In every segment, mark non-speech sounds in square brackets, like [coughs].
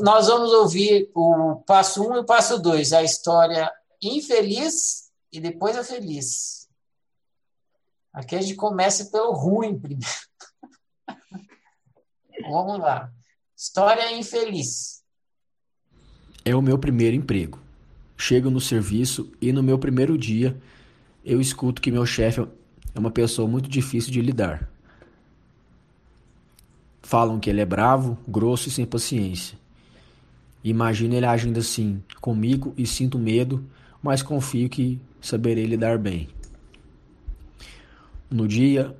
nós vamos ouvir o passo 1 um e o passo 2, a história infeliz e depois a feliz. Aqui a gente começa pelo ruim primeiro. [laughs] Vamos lá. História infeliz. É o meu primeiro emprego. Chego no serviço e no meu primeiro dia eu escuto que meu chefe é uma pessoa muito difícil de lidar. Falam que ele é bravo, grosso e sem paciência. Imagino ele agindo assim comigo e sinto medo, mas confio que saberei lidar bem. No dia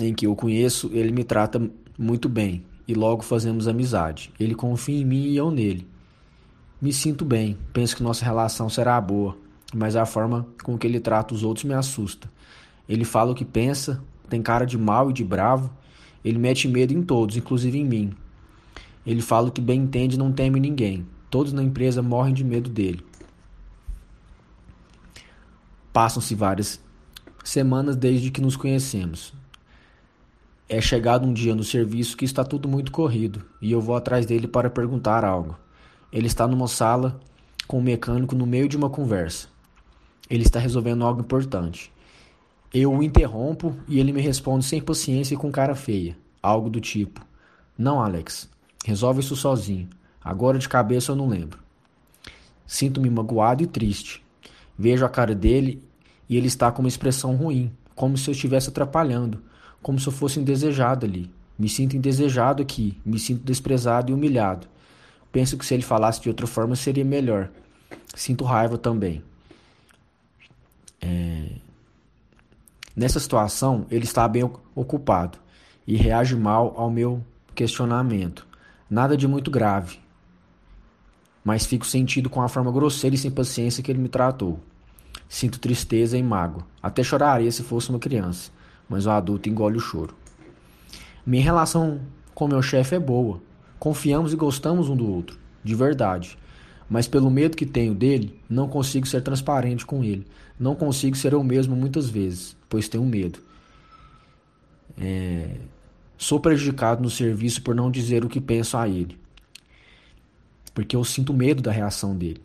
em que eu conheço, ele me trata muito bem e logo fazemos amizade. Ele confia em mim e eu nele. Me sinto bem, penso que nossa relação será boa, mas a forma com que ele trata os outros me assusta. Ele fala o que pensa, tem cara de mal e de bravo, ele mete medo em todos, inclusive em mim. Ele fala o que bem entende e não teme ninguém. Todos na empresa morrem de medo dele. Passam-se várias semanas desde que nos conhecemos. É chegado um dia no serviço que está tudo muito corrido e eu vou atrás dele para perguntar algo. Ele está numa sala com um mecânico no meio de uma conversa. Ele está resolvendo algo importante. Eu o interrompo e ele me responde sem paciência e com cara feia. Algo do tipo: Não, Alex, resolve isso sozinho. Agora de cabeça eu não lembro. Sinto-me magoado e triste. Vejo a cara dele e ele está com uma expressão ruim, como se eu estivesse atrapalhando como se eu fosse indesejado ali. Me sinto indesejado aqui, me sinto desprezado e humilhado. Penso que se ele falasse de outra forma seria melhor. Sinto raiva também. É... Nessa situação, ele está bem ocupado e reage mal ao meu questionamento. Nada de muito grave, mas fico sentido com a forma grosseira e sem paciência que ele me tratou. Sinto tristeza e mágoa. Até choraria se fosse uma criança mas o adulto engole o choro. Minha relação com meu chefe é boa. Confiamos e gostamos um do outro, de verdade. Mas pelo medo que tenho dele, não consigo ser transparente com ele. Não consigo ser eu mesmo muitas vezes, pois tenho medo. É... Sou prejudicado no serviço por não dizer o que penso a ele. Porque eu sinto medo da reação dele.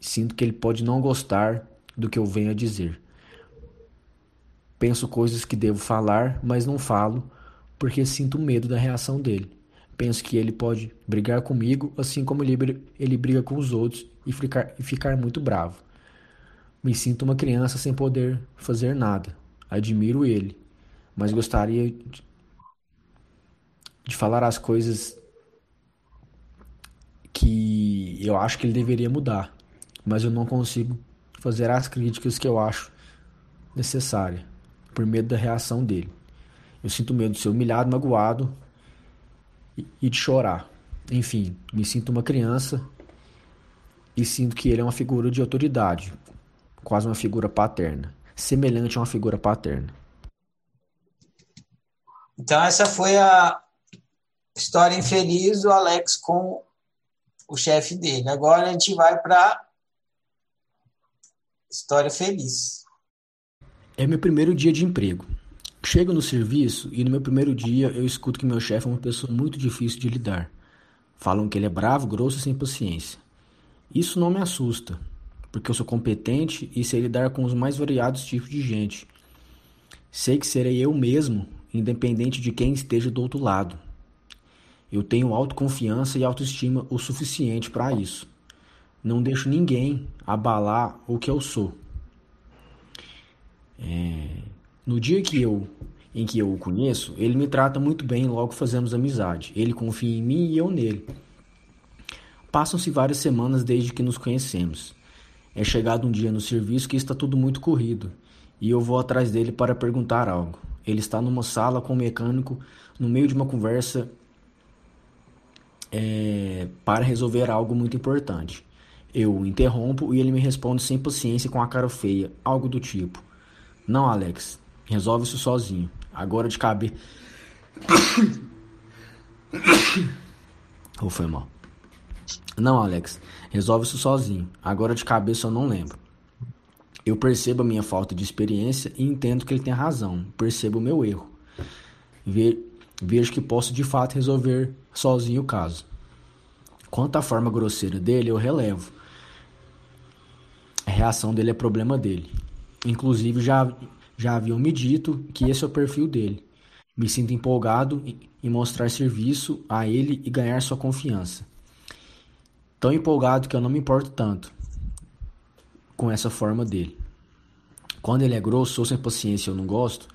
Sinto que ele pode não gostar do que eu venho a dizer. Penso coisas que devo falar, mas não falo, porque sinto medo da reação dele. Penso que ele pode brigar comigo, assim como ele, ele briga com os outros e ficar, e ficar muito bravo. Me sinto uma criança sem poder fazer nada. Admiro ele, mas gostaria de, de falar as coisas que eu acho que ele deveria mudar, mas eu não consigo fazer as críticas que eu acho necessárias por medo da reação dele. Eu sinto medo de ser humilhado, magoado e de chorar. Enfim, me sinto uma criança e sinto que ele é uma figura de autoridade, quase uma figura paterna, semelhante a uma figura paterna. Então, essa foi a história infeliz do Alex com o chefe dele. Agora a gente vai para história feliz. É meu primeiro dia de emprego. Chego no serviço e no meu primeiro dia eu escuto que meu chefe é uma pessoa muito difícil de lidar. Falam que ele é bravo, grosso e sem paciência. Isso não me assusta, porque eu sou competente e sei lidar com os mais variados tipos de gente. Sei que serei eu mesmo, independente de quem esteja do outro lado. Eu tenho autoconfiança e autoestima o suficiente para isso. Não deixo ninguém abalar o que eu sou. É, no dia que eu em que eu o conheço, ele me trata muito bem logo fazemos amizade. Ele confia em mim e eu nele. Passam-se várias semanas desde que nos conhecemos. É chegado um dia no serviço que está tudo muito corrido e eu vou atrás dele para perguntar algo. Ele está numa sala com um mecânico no meio de uma conversa é, para resolver algo muito importante. Eu o interrompo e ele me responde sem paciência com a cara feia, algo do tipo: não, Alex. Resolve isso sozinho. Agora de cabeça. [coughs] Ou foi mal? Não, Alex. Resolve isso sozinho. Agora de cabeça eu não lembro. Eu percebo a minha falta de experiência e entendo que ele tem razão. Percebo o meu erro. Ve vejo que posso de fato resolver sozinho o caso. Quanto à forma grosseira dele, eu relevo. A reação dele é problema dele. Inclusive, já, já haviam me dito que esse é o perfil dele. Me sinto empolgado em mostrar serviço a ele e ganhar sua confiança. Tão empolgado que eu não me importo tanto com essa forma dele. Quando ele é grosso ou sem paciência eu não gosto,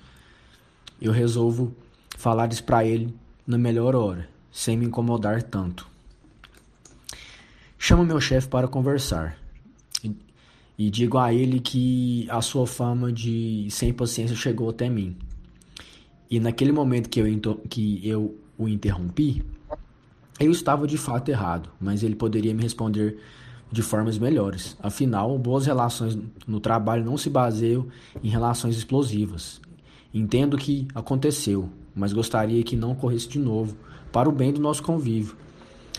eu resolvo falar isso para ele na melhor hora, sem me incomodar tanto. Chamo meu chefe para conversar e, e digo a ele que a sua fama de sem paciência chegou até mim. E naquele momento que eu, que eu o interrompi, eu estava de fato errado, mas ele poderia me responder de formas melhores. Afinal, boas relações no trabalho não se baseiam em relações explosivas. Entendo que aconteceu, mas gostaria que não ocorresse de novo, para o bem do nosso convívio,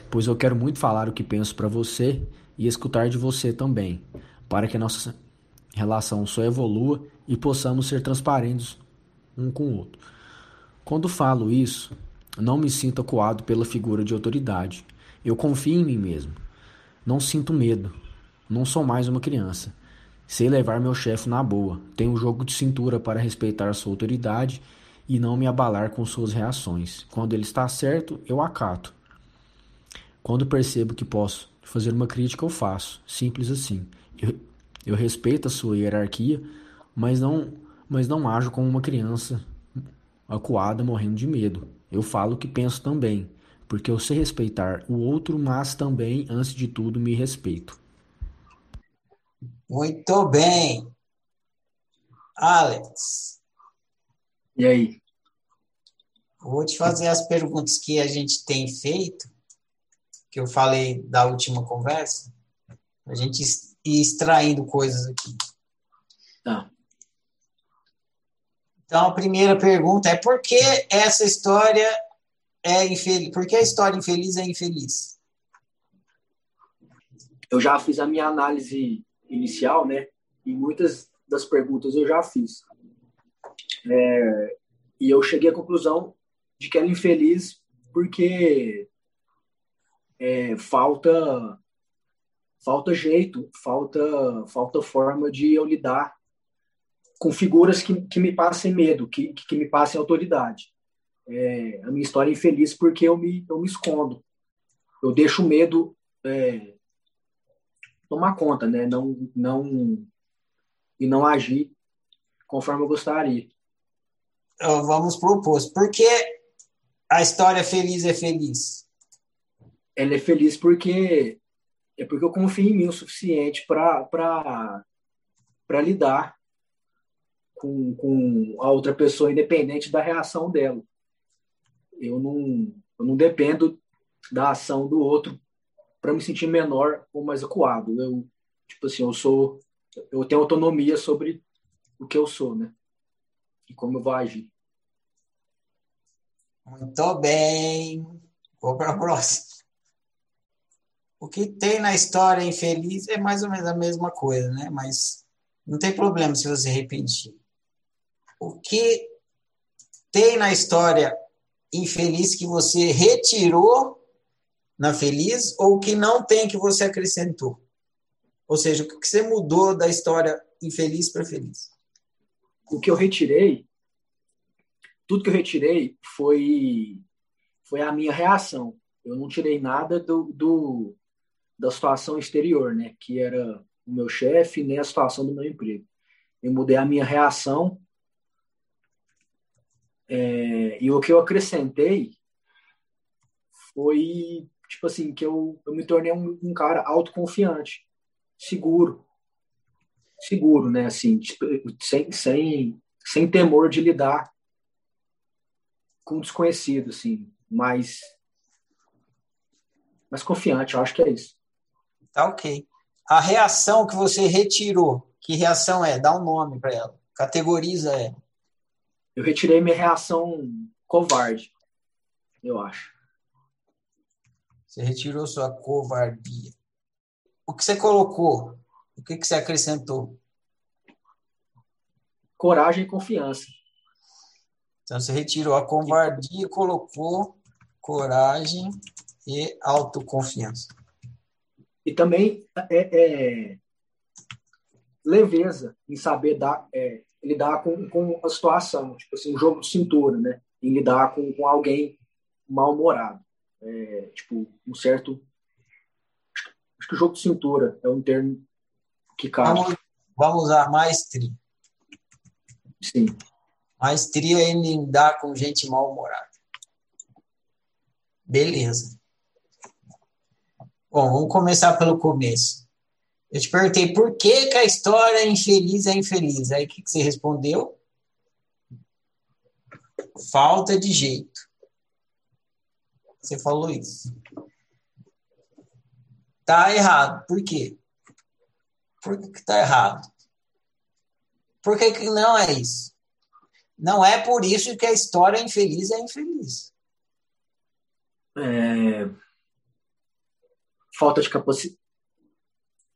pois eu quero muito falar o que penso para você e escutar de você também, para que a nossa relação só evolua e possamos ser transparentes um com o outro. Quando falo isso, não me sinto acuado pela figura de autoridade. Eu confio em mim mesmo. Não sinto medo. Não sou mais uma criança. Sei levar meu chefe na boa. Tenho um jogo de cintura para respeitar sua autoridade e não me abalar com suas reações. Quando ele está certo, eu acato. Quando percebo que posso fazer uma crítica, eu faço. Simples assim. Eu, eu respeito a sua hierarquia, mas não, mas não ajo como uma criança acuada morrendo de medo. Eu falo o que penso também porque eu sei respeitar o outro, mas também, antes de tudo, me respeito. Muito bem. Alex. E aí? Vou te fazer as perguntas que a gente tem feito, que eu falei da última conversa, a gente ir extraindo coisas aqui. Tá. Então, a primeira pergunta é por que essa história é infeliz? Por que a história infeliz é infeliz? Eu já fiz a minha análise inicial, né? E muitas das perguntas eu já fiz. É, e eu cheguei à conclusão de que ela é infeliz porque é, falta falta jeito, falta falta forma de eu lidar com figuras que, que me passem medo, que, que me passem autoridade é, a minha história é infeliz porque eu me, eu me escondo. Eu deixo o medo é, tomar conta, né? Não, não, e não agir conforme eu gostaria. Vamos para o oposto. Por que a história feliz é feliz? Ela é feliz porque é porque eu confio em mim o suficiente para lidar com, com a outra pessoa, independente da reação dela eu não, eu não dependo da ação do outro para me sentir menor ou mais acuado. Eu, tipo assim, eu sou, eu tenho autonomia sobre o que eu sou, né? E como eu vou agir. Muito bem. Vou para a próxima. O que tem na história infeliz é mais ou menos a mesma coisa, né? Mas não tem problema se você repetir. O que tem na história infeliz que você retirou na feliz ou que não tem que você acrescentou? Ou seja, o que você mudou da história infeliz para feliz? O que eu retirei, tudo que eu retirei foi foi a minha reação. Eu não tirei nada do, do da situação exterior, né? Que era o meu chefe, nem a situação do meu emprego. Eu mudei a minha reação é, e o que eu acrescentei foi, tipo assim, que eu, eu me tornei um, um cara autoconfiante, seguro. Seguro, né? Assim, tipo, sem, sem, sem temor de lidar com desconhecido, assim, mas, mas confiante, eu acho que é isso. Tá ok. A reação que você retirou, que reação é? Dá um nome para ela. Categoriza ela eu retirei minha reação covarde, eu acho. Você retirou sua covardia. O que você colocou? O que, que você acrescentou? Coragem e confiança. Então você retirou a covardia e colocou coragem e autoconfiança. E também é, é leveza em saber dar, é, lidar com, com a situação, tipo assim, um jogo de cintura, né? Em lidar com, com alguém mal-humorado. É, tipo, um certo. Acho que o jogo de cintura é um termo que. Vamos, vamos usar maestria. Sim. Maestria em lidar com gente mal-humorada. Beleza. Bom, vamos começar pelo começo. Eu te perguntei por que, que a história é infeliz é infeliz. Aí o que, que você respondeu? Falta de jeito. Você falou isso. Tá errado. Por quê? Por que, que tá errado? Por que, que não é isso? Não é por isso que a história infeliz é infeliz. É... Falta de capacidade.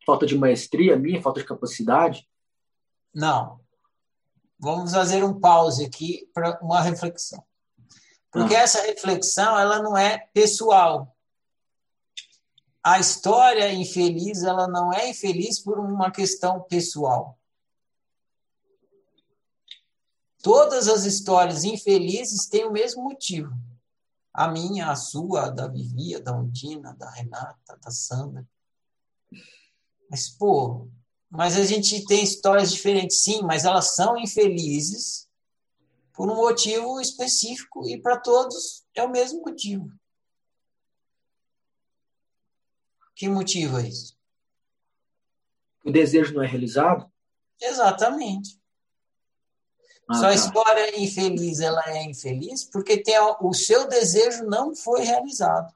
Falta de maestria minha, falta de capacidade? Não. Vamos fazer um pause aqui para uma reflexão. Porque ah. essa reflexão ela não é pessoal. A história infeliz ela não é infeliz por uma questão pessoal. Todas as histórias infelizes têm o mesmo motivo. A minha, a sua, a da Vivia, da Undina, da Renata, da Sandra. Mas, pô, mas a gente tem histórias diferentes, sim, mas elas são infelizes por um motivo específico e para todos é o mesmo motivo. Que motivo é isso? O desejo não é realizado? Exatamente. Ah, Sua tá. história infeliz, ela é infeliz porque tem, o seu desejo não foi realizado.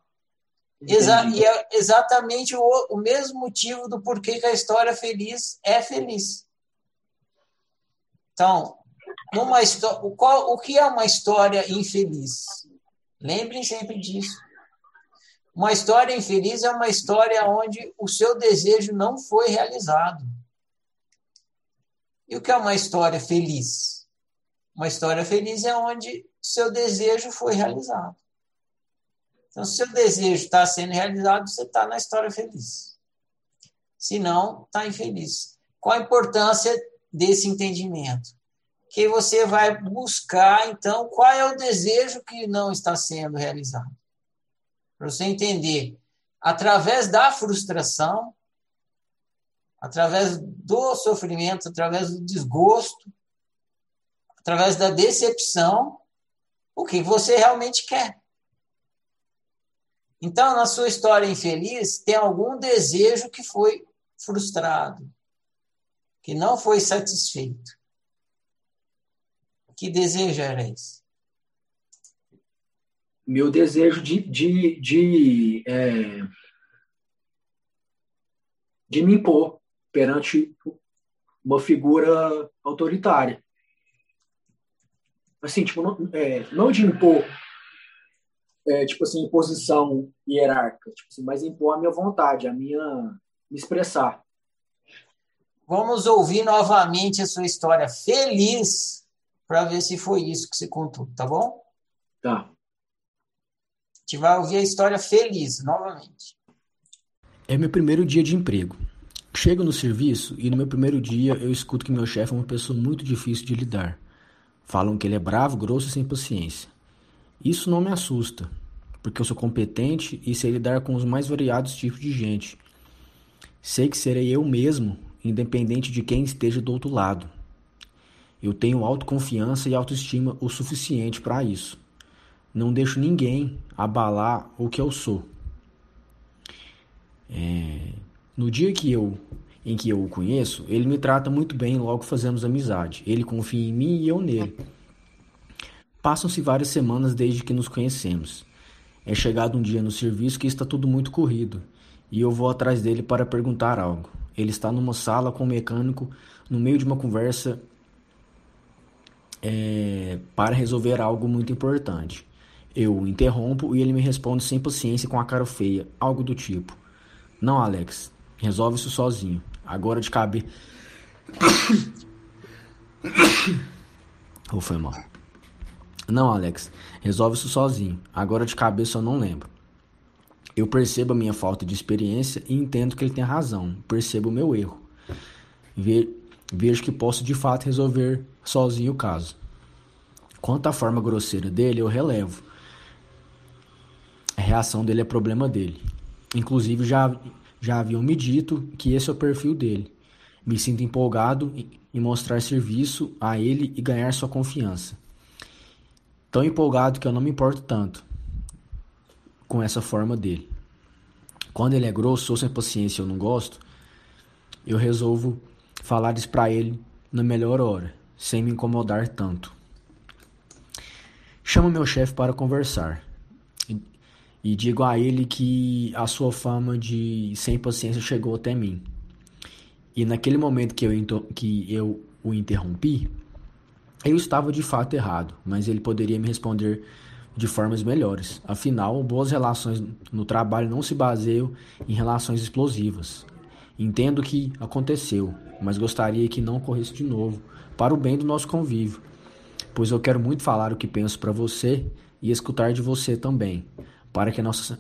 Exa e é exatamente o, o mesmo motivo do porquê que a história feliz é feliz. Então, numa o, qual, o que é uma história infeliz? Lembrem sempre disso. Uma história infeliz é uma história onde o seu desejo não foi realizado. E o que é uma história feliz? Uma história feliz é onde seu desejo foi realizado. Então, se seu desejo está sendo realizado, você está na história feliz. Se não, está infeliz. Qual a importância desse entendimento? Que você vai buscar, então, qual é o desejo que não está sendo realizado. Para você entender, através da frustração, através do sofrimento, através do desgosto, através da decepção, o que você realmente quer. Então, na sua história infeliz, tem algum desejo que foi frustrado, que não foi satisfeito. Que desejo era esse? Meu desejo de, de, de, é, de me impor perante uma figura autoritária. Assim, tipo, não, é, não de impor é, tipo assim, posição hierárquica, tipo assim, mas impor a minha vontade, a minha me expressar. Vamos ouvir novamente a sua história feliz para ver se foi isso que você contou, tá bom? Tá. Gente vai ouvir a história feliz novamente. É meu primeiro dia de emprego. Chego no serviço e no meu primeiro dia eu escuto que meu chefe é uma pessoa muito difícil de lidar. Falam que ele é bravo, grosso e sem paciência. Isso não me assusta, porque eu sou competente e sei lidar com os mais variados tipos de gente. Sei que serei eu mesmo, independente de quem esteja do outro lado. Eu tenho autoconfiança e autoestima o suficiente para isso. Não deixo ninguém abalar o que eu sou. É... No dia que eu, em que eu o conheço, ele me trata muito bem, logo fazemos amizade. Ele confia em mim e eu nele. Passam-se várias semanas desde que nos conhecemos. É chegado um dia no serviço que está tudo muito corrido, e eu vou atrás dele para perguntar algo. Ele está numa sala com o um mecânico no meio de uma conversa é, para resolver algo muito importante. Eu o interrompo e ele me responde sem paciência com a cara feia, algo do tipo: Não, Alex, resolve isso sozinho. Agora de cabeça. [coughs] Ou foi mal. Não, Alex, resolve isso sozinho. Agora de cabeça eu não lembro. Eu percebo a minha falta de experiência e entendo que ele tem razão. Percebo o meu erro. Vejo que posso de fato resolver sozinho o caso. Quanto à forma grosseira dele, eu relevo. A reação dele é problema dele. Inclusive, já, já haviam me dito que esse é o perfil dele. Me sinto empolgado em mostrar serviço a ele e ganhar sua confiança. Tão empolgado que eu não me importo tanto com essa forma dele. Quando ele é grosso ou sem paciência eu não gosto, eu resolvo falar isso para ele na melhor hora, sem me incomodar tanto. Chamo meu chefe para conversar e digo a ele que a sua fama de sem paciência chegou até mim. E naquele momento que eu, que eu o interrompi, eu estava de fato errado, mas ele poderia me responder de formas melhores. Afinal, boas relações no trabalho não se baseiam em relações explosivas. Entendo que aconteceu, mas gostaria que não ocorresse de novo, para o bem do nosso convívio, pois eu quero muito falar o que penso para você e escutar de você também, para que nossa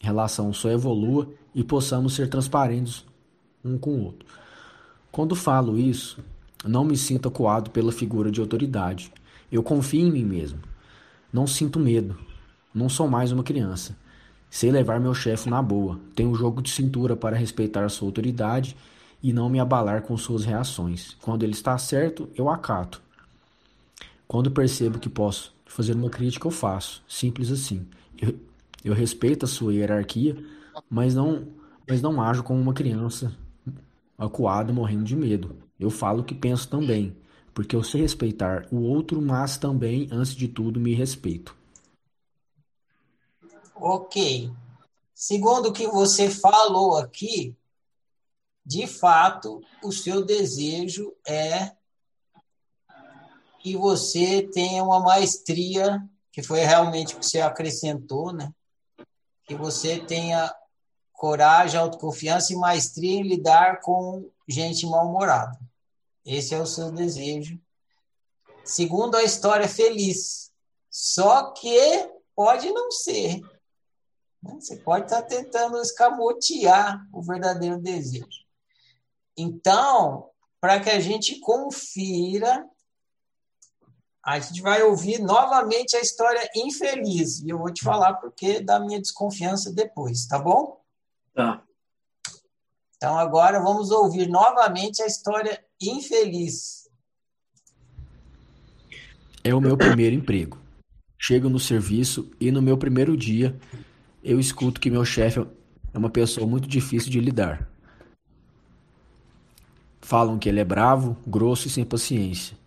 relação só evolua e possamos ser transparentes um com o outro. Quando falo isso, não me sinto acuado pela figura de autoridade. Eu confio em mim mesmo. Não sinto medo. Não sou mais uma criança. Sei levar meu chefe na boa. Tenho um jogo de cintura para respeitar sua autoridade e não me abalar com suas reações. Quando ele está certo, eu acato. Quando percebo que posso fazer uma crítica, eu faço. Simples assim. Eu, eu respeito a sua hierarquia, mas não, mas não ajo como uma criança acuada morrendo de medo. Eu falo o que penso também porque eu sei respeitar o outro, mas também, antes de tudo, me respeito. Ok. Segundo o que você falou aqui, de fato, o seu desejo é que você tenha uma maestria, que foi realmente o que você acrescentou, né? Que você tenha coragem, autoconfiança e maestria em lidar com gente mal-humorada. Esse é o seu desejo. Segundo a história feliz. Só que pode não ser. Você pode estar tentando escamotear o verdadeiro desejo. Então, para que a gente confira, a gente vai ouvir novamente a história infeliz. E eu vou te falar porque da minha desconfiança depois, tá bom? Tá. Então agora vamos ouvir novamente a história infeliz. É o meu primeiro emprego. Chego no serviço e no meu primeiro dia eu escuto que meu chefe é uma pessoa muito difícil de lidar. Falam que ele é bravo, grosso e sem paciência.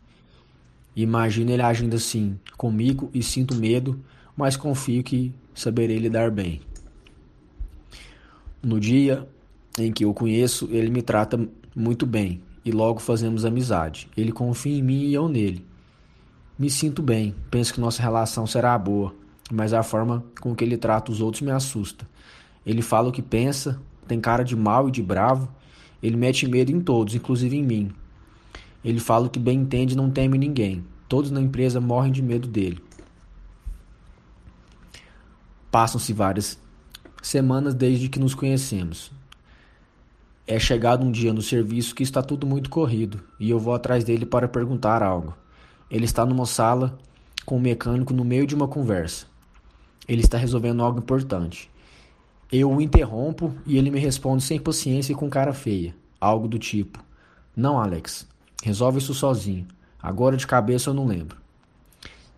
Imagino ele agindo assim comigo e sinto medo, mas confio que saberei lidar bem. No dia em que eu conheço, ele me trata muito bem e logo fazemos amizade. Ele confia em mim e eu nele. Me sinto bem, penso que nossa relação será boa, mas a forma com que ele trata os outros me assusta. Ele fala o que pensa, tem cara de mal e de bravo, ele mete medo em todos, inclusive em mim. Ele fala que bem entende e não teme ninguém. Todos na empresa morrem de medo dele. Passam-se várias semanas desde que nos conhecemos. É chegado um dia no serviço que está tudo muito corrido e eu vou atrás dele para perguntar algo. Ele está numa sala com o um mecânico no meio de uma conversa. Ele está resolvendo algo importante. Eu o interrompo e ele me responde sem paciência e com cara feia. Algo do tipo: Não, Alex, resolve isso sozinho. Agora de cabeça eu não lembro.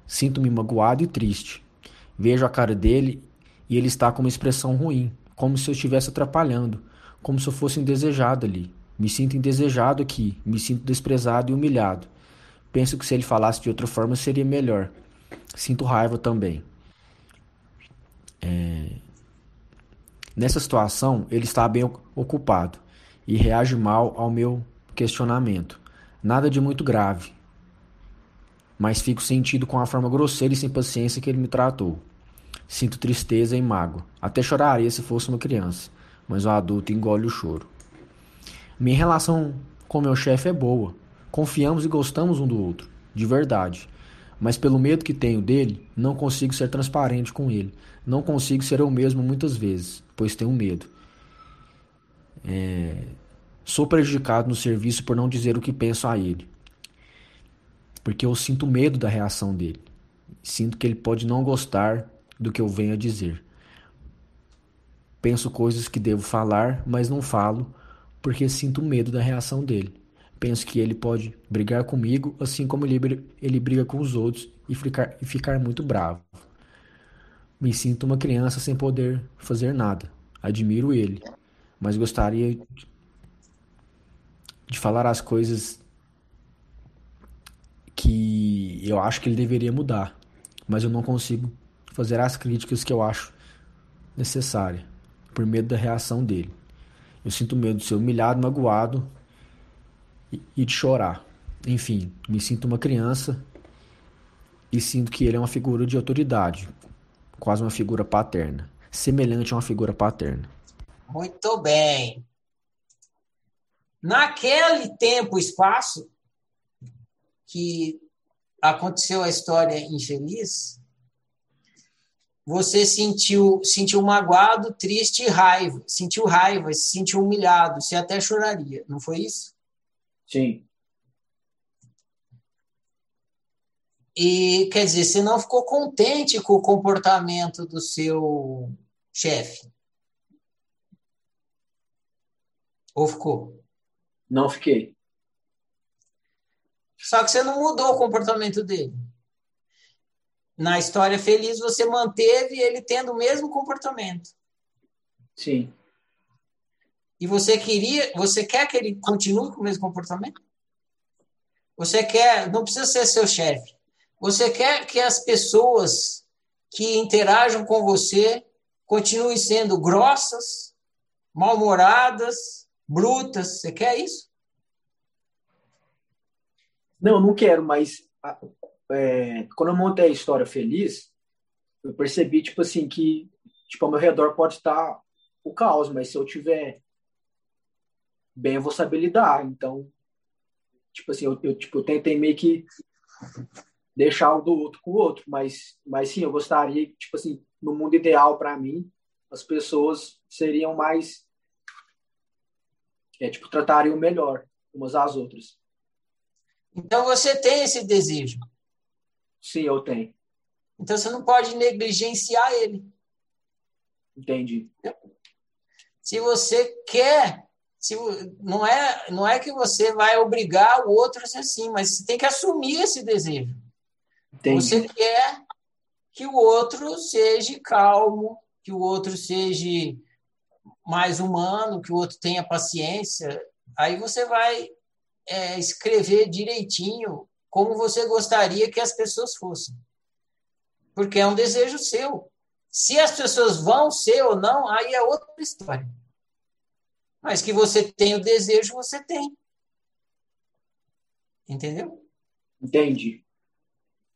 Sinto-me magoado e triste. Vejo a cara dele e ele está com uma expressão ruim, como se eu estivesse atrapalhando como se eu fosse indesejado ali. Me sinto indesejado aqui, me sinto desprezado e humilhado. Penso que se ele falasse de outra forma seria melhor. Sinto raiva também. É... Nessa situação, ele está bem ocupado e reage mal ao meu questionamento. Nada de muito grave, mas fico sentido com a forma grosseira e sem paciência que ele me tratou. Sinto tristeza e mágoa. Até choraria se fosse uma criança mas o adulto engole o choro. Minha relação com meu chefe é boa. Confiamos e gostamos um do outro, de verdade. Mas pelo medo que tenho dele, não consigo ser transparente com ele. Não consigo ser eu mesmo muitas vezes, pois tenho medo. É... Sou prejudicado no serviço por não dizer o que penso a ele. Porque eu sinto medo da reação dele. Sinto que ele pode não gostar do que eu venho a dizer. Penso coisas que devo falar, mas não falo porque sinto medo da reação dele. Penso que ele pode brigar comigo, assim como ele, ele briga com os outros e ficar, e ficar muito bravo. Me sinto uma criança sem poder fazer nada. Admiro ele, mas gostaria de falar as coisas que eu acho que ele deveria mudar, mas eu não consigo fazer as críticas que eu acho necessárias por medo da reação dele. Eu sinto medo de ser humilhado, magoado e, e de chorar. Enfim, me sinto uma criança e sinto que ele é uma figura de autoridade, quase uma figura paterna, semelhante a uma figura paterna. Muito bem. Naquele tempo, espaço que aconteceu a história infeliz, você sentiu, sentiu magoado, triste e raiva. Sentiu raiva, se sentiu humilhado, você até choraria, não foi isso? Sim. E, quer dizer, você não ficou contente com o comportamento do seu chefe? Ou ficou? Não fiquei. Só que você não mudou o comportamento dele na história feliz você manteve ele tendo o mesmo comportamento. Sim. E você queria, você quer que ele continue com o mesmo comportamento? Você quer, não precisa ser seu chefe. Você quer que as pessoas que interajam com você continuem sendo grossas, mal-humoradas, brutas. Você quer isso? Não, não quero, mas é, quando eu montei a história feliz, eu percebi, tipo assim, que tipo, ao meu redor pode estar o caos, mas se eu tiver bem, eu vou saber lidar. Então, tipo assim, eu, eu tipo, tentei meio que deixar o do outro com o outro, mas, mas sim, eu gostaria, tipo assim, no mundo ideal para mim, as pessoas seriam mais, é, tipo, tratariam melhor umas às outras. Então você tem esse desejo. Sim, eu tenho. Então você não pode negligenciar ele. Entendi. Se você quer, se, não, é, não é que você vai obrigar o outro a ser assim, mas você tem que assumir esse desejo. Entendi. Você quer que o outro seja calmo, que o outro seja mais humano, que o outro tenha paciência. Aí você vai é, escrever direitinho como você gostaria que as pessoas fossem. Porque é um desejo seu. Se as pessoas vão ser ou não, aí é outra história. Mas que você tem o desejo, você tem. Entendeu? Entendi.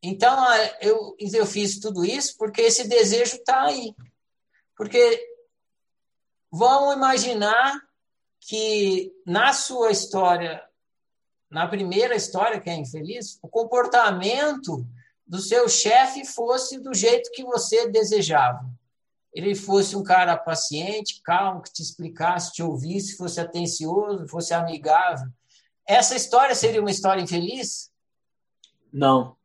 Então, eu, eu fiz tudo isso porque esse desejo está aí. Porque vamos imaginar que na sua história na primeira história, que é infeliz, o comportamento do seu chefe fosse do jeito que você desejava. Ele fosse um cara paciente, calmo, que te explicasse, te ouvisse, fosse atencioso, fosse amigável. Essa história seria uma história infeliz? Não.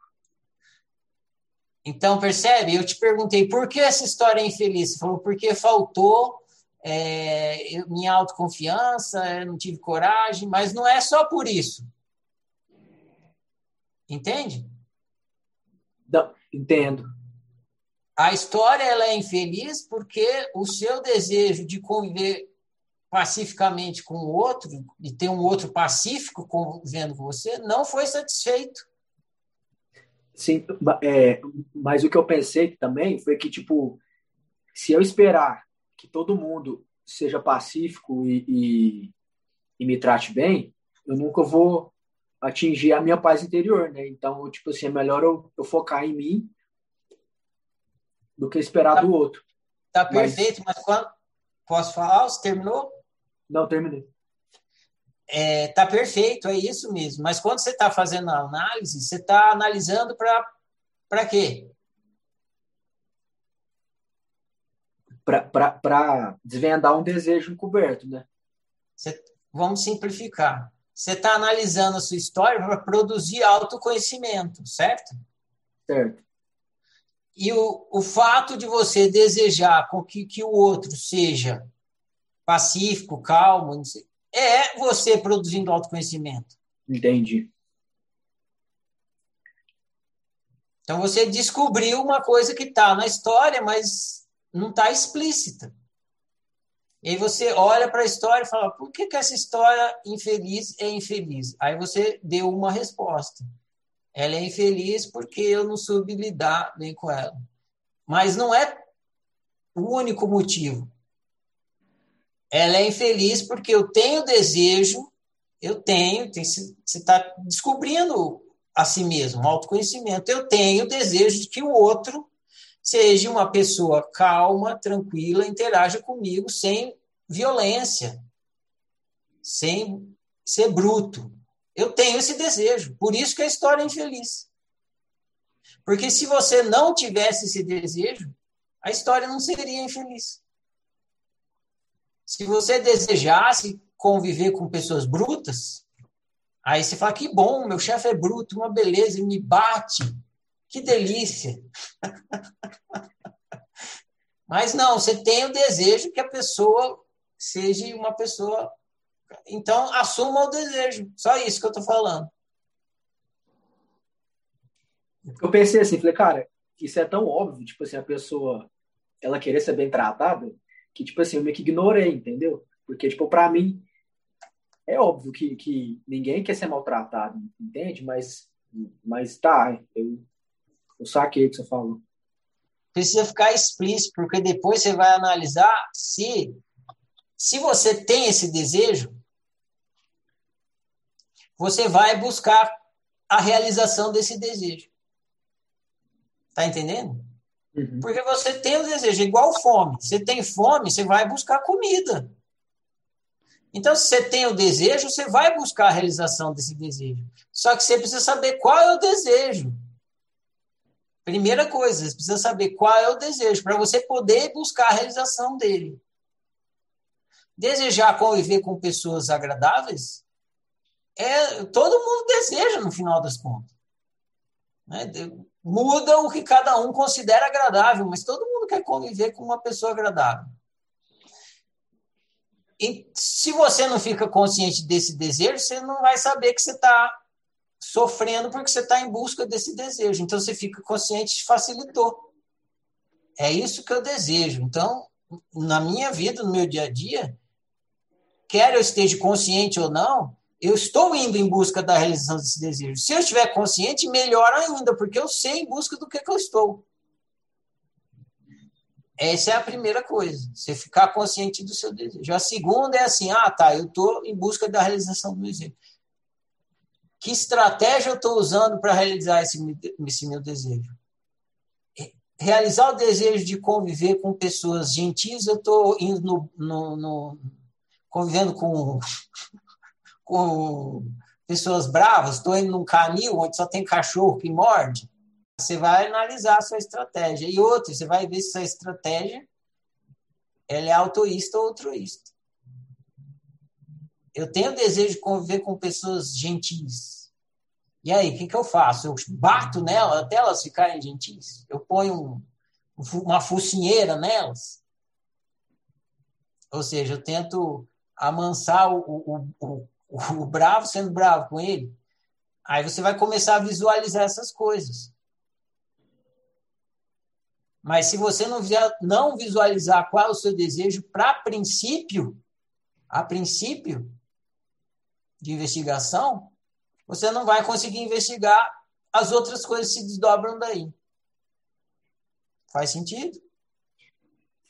Então, percebe? Eu te perguntei por que essa história é infeliz. Você falou porque faltou é, minha autoconfiança, eu não tive coragem, mas não é só por isso. Entende? Não, entendo. A história ela é infeliz porque o seu desejo de conviver pacificamente com o outro e ter um outro pacífico convivendo com você não foi satisfeito. Sim, é, mas o que eu pensei também foi que, tipo, se eu esperar que todo mundo seja pacífico e, e, e me trate bem, eu nunca vou atingir a minha paz interior, né? Então, tipo assim, é melhor eu, eu focar em mim do que esperar tá, do outro. Tá perfeito, mas, quando. Posso falar? Você terminou? Não, terminei. É, tá perfeito, é isso mesmo. Mas quando você está fazendo a análise, você está analisando Para quê? Para desvendar um desejo encoberto, né? Você, vamos simplificar. Você está analisando a sua história para produzir autoconhecimento, certo? Certo. E o, o fato de você desejar que, que o outro seja pacífico, calmo, é você produzindo autoconhecimento. Entendi. Então você descobriu uma coisa que está na história, mas não está explícita. E aí você olha para a história e fala: por que, que essa história infeliz é infeliz? Aí você deu uma resposta. Ela é infeliz porque eu não soube lidar bem com ela. Mas não é o único motivo. Ela é infeliz porque eu tenho desejo, eu tenho, tem, você está descobrindo a si mesmo, autoconhecimento. Eu tenho desejo de que o outro seja uma pessoa calma, tranquila, interaja comigo sem violência, sem ser bruto. Eu tenho esse desejo, por isso que a história é infeliz. Porque se você não tivesse esse desejo, a história não seria infeliz. Se você desejasse conviver com pessoas brutas, aí você fala: que bom, meu chefe é bruto, uma beleza, ele me bate, que delícia. Mas não, você tem o desejo que a pessoa seja uma pessoa então, assuma o desejo. Só isso que eu estou falando. Eu pensei assim, falei, cara, isso é tão óbvio, tipo assim, a pessoa, ela querer ser bem tratada, que, tipo assim, eu meio que ignorei, entendeu? Porque, tipo, pra mim, é óbvio que, que ninguém quer ser maltratado, entende? Mas, mas tá, eu, eu saquei o que você falou. Precisa ficar explícito, porque depois você vai analisar se, se você tem esse desejo, você vai buscar a realização desse desejo. Tá entendendo? Uhum. Porque você tem o desejo, igual fome. Você tem fome, você vai buscar comida. Então, se você tem o desejo, você vai buscar a realização desse desejo. Só que você precisa saber qual é o desejo. Primeira coisa, você precisa saber qual é o desejo, para você poder buscar a realização dele. Desejar conviver com pessoas agradáveis é, todo mundo deseja no final das contas. Né? Muda o que cada um considera agradável, mas todo mundo quer conviver com uma pessoa agradável. E se você não fica consciente desse desejo, você não vai saber que você está sofrendo porque você está em busca desse desejo. Então você fica consciente, facilitou. É isso que eu desejo. Então, na minha vida, no meu dia a dia, quer eu esteja consciente ou não, eu estou indo em busca da realização desse desejo. Se eu estiver consciente, melhor ainda, porque eu sei em busca do que, que eu estou. Essa é a primeira coisa, você ficar consciente do seu desejo. A segunda é assim: ah, tá, eu estou em busca da realização do desejo. Que estratégia eu estou usando para realizar esse, esse meu desejo? Realizar o desejo de conviver com pessoas gentis, eu estou indo no, no, no, convivendo com [laughs] com pessoas bravas, estou indo num canil onde só tem cachorro que morde, você vai analisar a sua estratégia. E outra, você vai ver se a estratégia ela é autoísta ou altruísta. Eu tenho desejo de conviver com pessoas gentis. E aí, o que, que eu faço? Eu bato nelas até elas ficarem gentis? Eu ponho um, uma focinheira nelas? Ou seja, eu tento amansar o, o, o, o bravo sendo bravo com ele, aí você vai começar a visualizar essas coisas. Mas se você não, não visualizar qual é o seu desejo para princípio, a princípio de investigação, você não vai conseguir investigar as outras coisas que se desdobram daí. Faz sentido?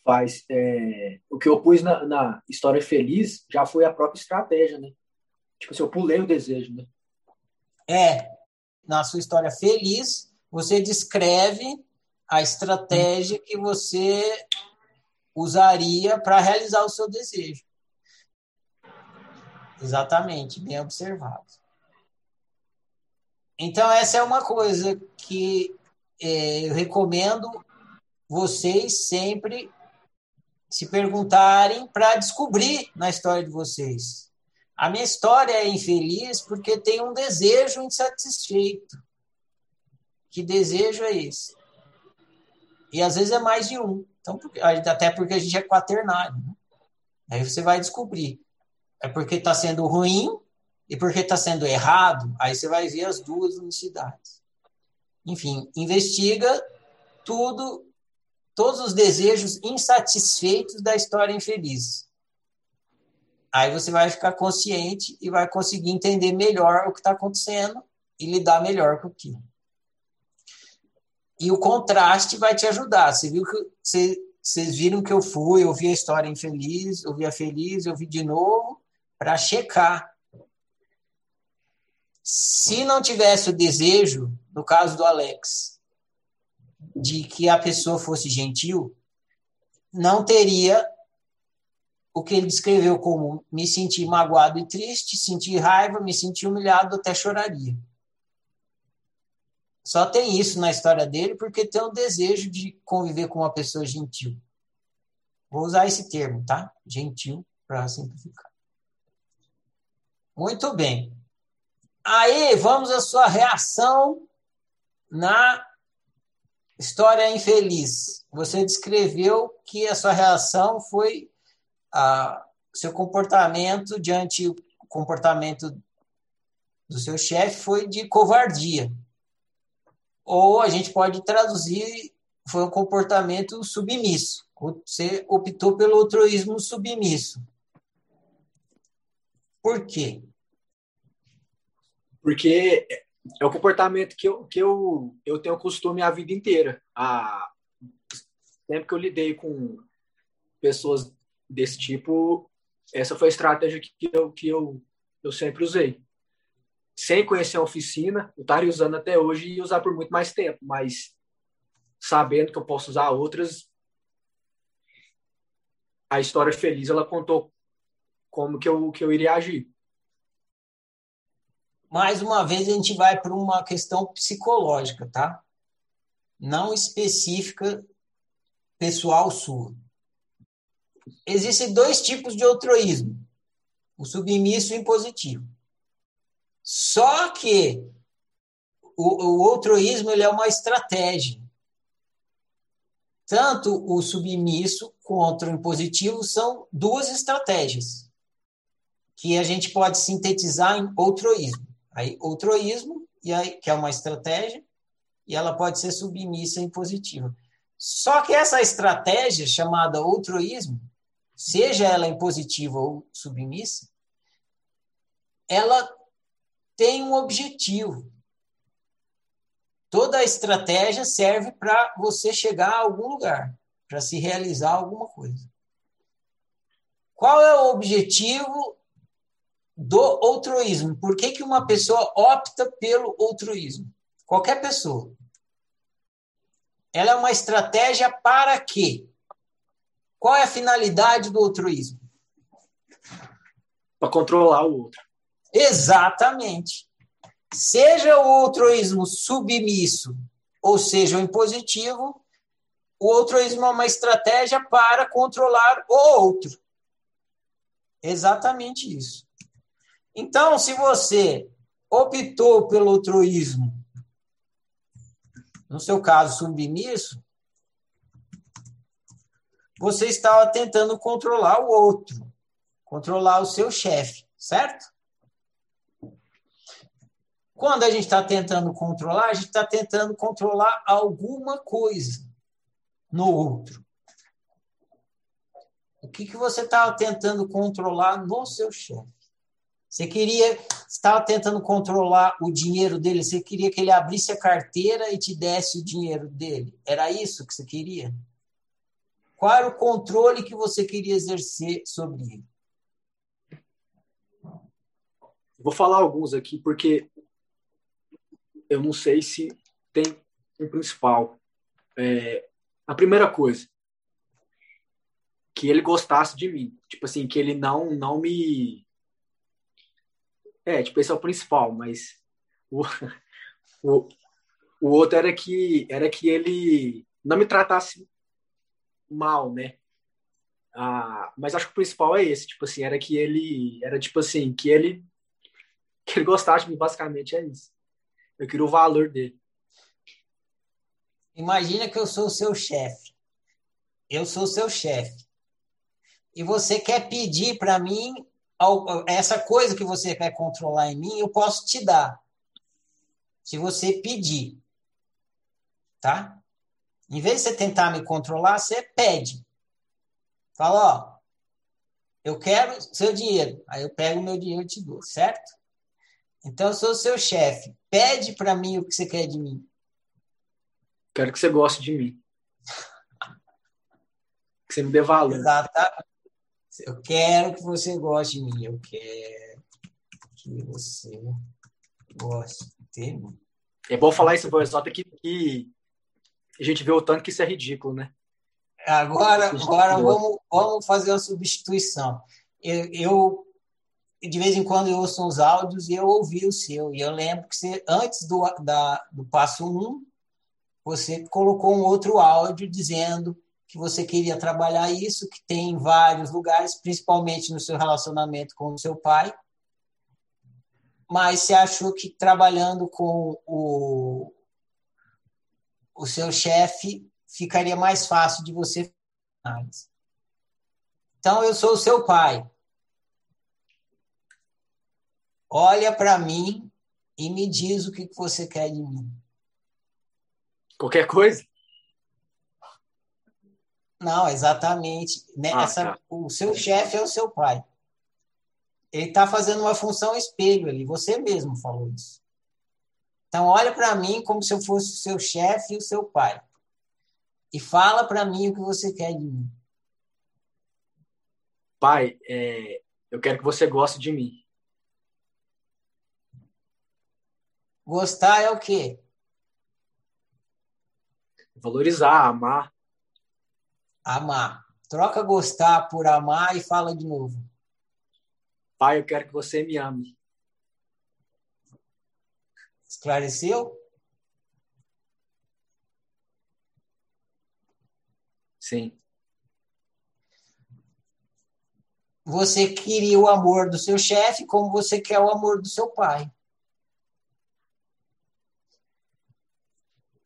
Faz. É, o que eu pus na, na história feliz já foi a própria estratégia, né? Tipo assim, eu pulei o desejo, né? É. Na sua história feliz, você descreve a estratégia que você usaria para realizar o seu desejo. Exatamente, bem observado. Então, essa é uma coisa que é, eu recomendo vocês sempre se perguntarem para descobrir na história de vocês. A minha história é infeliz porque tem um desejo insatisfeito. Que desejo é esse? E às vezes é mais de um. Então, até porque a gente é quaternário. Né? Aí você vai descobrir. É porque está sendo ruim e porque está sendo errado. Aí você vai ver as duas unicidades. Enfim, investiga tudo, todos os desejos insatisfeitos da história infeliz. Aí você vai ficar consciente e vai conseguir entender melhor o que está acontecendo e lidar melhor com aquilo. E o contraste vai te ajudar. Você viu que você, vocês viram que eu fui, eu vi a história infeliz, eu vi a feliz, eu vi de novo para checar. Se não tivesse o desejo, no caso do Alex, de que a pessoa fosse gentil, não teria o que ele descreveu como me sentir magoado e triste, sentir raiva, me sentir humilhado, até choraria. Só tem isso na história dele porque tem o desejo de conviver com uma pessoa gentil. Vou usar esse termo, tá? Gentil, para simplificar. Muito bem. Aí, vamos à sua reação na história infeliz. Você descreveu que a sua reação foi a seu comportamento diante o comportamento do seu chefe foi de covardia. Ou a gente pode traduzir foi um comportamento submisso. Você optou pelo altruísmo submisso. Por quê? Porque é o comportamento que eu, que eu, eu tenho costume a vida inteira. A, sempre que eu lidei com pessoas desse tipo, essa foi a estratégia que eu, que eu, eu sempre usei. Sem conhecer a oficina, eu estaria usando até hoje e usar por muito mais tempo, mas sabendo que eu posso usar outras, a história feliz ela contou como que eu, que eu iria agir. Mais uma vez a gente vai para uma questão psicológica, tá? Não específica pessoal sua existem dois tipos de altruísmo: o submisso e o impositivo. Só que o, o altruísmo ele é uma estratégia. Tanto o submisso quanto o impositivo são duas estratégias que a gente pode sintetizar em altruísmo. Aí, altruísmo, e aí, que é uma estratégia, e ela pode ser submissa e impositiva. Só que essa estratégia, chamada altruísmo, seja ela impositiva ou submissa, ela tem um objetivo. Toda a estratégia serve para você chegar a algum lugar, para se realizar alguma coisa. Qual é o objetivo do altruísmo? Por que, que uma pessoa opta pelo altruísmo? Qualquer pessoa. Ela é uma estratégia para quê? Qual é a finalidade do altruísmo? Para controlar o outro. Exatamente. Seja o altruísmo submisso ou seja o impositivo, o altruísmo é uma estratégia para controlar o outro. Exatamente isso. Então, se você optou pelo altruísmo, no seu caso submisso, você estava tentando controlar o outro, controlar o seu chefe, certo? Quando a gente está tentando controlar, a gente está tentando controlar alguma coisa no outro. O que, que você estava tentando controlar no seu chefe? Você queria, estava tentando controlar o dinheiro dele, você queria que ele abrisse a carteira e te desse o dinheiro dele. Era isso que você queria? Qual era o controle que você queria exercer sobre ele? Vou falar alguns aqui, porque eu não sei se tem um principal. É, a primeira coisa, que ele gostasse de mim. Tipo assim, que ele não, não me. É, tipo, esse é o principal, mas o, [laughs] o, O outro era que era que ele não me tratasse mal, né? Ah, mas acho que o principal é esse, tipo assim, era que ele era tipo assim, que ele [laughs] que ele gostasse de mim, basicamente é isso. Eu queria o valor dele. Imagina que eu sou o seu chefe. Eu sou o seu chefe. E você quer pedir para mim essa coisa que você quer controlar em mim, eu posso te dar. Se você pedir. Tá? Em vez de você tentar me controlar, você pede. Fala, ó, eu quero seu dinheiro. Aí eu pego o meu dinheiro e te dou, certo? Então eu sou seu chefe. Pede para mim o que você quer de mim. Quero que você goste de mim. [laughs] que você me dê valor. Exatamente. Eu quero que você goste de mim. Eu quero que você goste de mim. É bom falar isso, só que, que a gente vê o tanto que isso é ridículo, né? Agora, agora vamos, vamos fazer uma substituição. Eu, eu, de vez em quando, eu ouço uns áudios e eu ouvi o seu. E eu lembro que você, antes do, da, do passo 1, um, você colocou um outro áudio dizendo que você queria trabalhar isso, que tem em vários lugares, principalmente no seu relacionamento com o seu pai. Mas você achou que trabalhando com o, o seu chefe ficaria mais fácil de você. Então, eu sou o seu pai. Olha para mim e me diz o que você quer de mim. Qualquer coisa? Não, exatamente. Né, ah, Essa, tá. O seu chefe é o seu pai. Ele está fazendo uma função espelho ali. Você mesmo falou isso. Então, olha para mim como se eu fosse o seu chefe e o seu pai. E fala para mim o que você quer de mim. Pai, é, eu quero que você goste de mim. Gostar é o quê? Valorizar, amar. Amar. Troca gostar por amar e fala de novo. Pai, eu quero que você me ame. Esclareceu? Sim. Você queria o amor do seu chefe como você quer o amor do seu pai.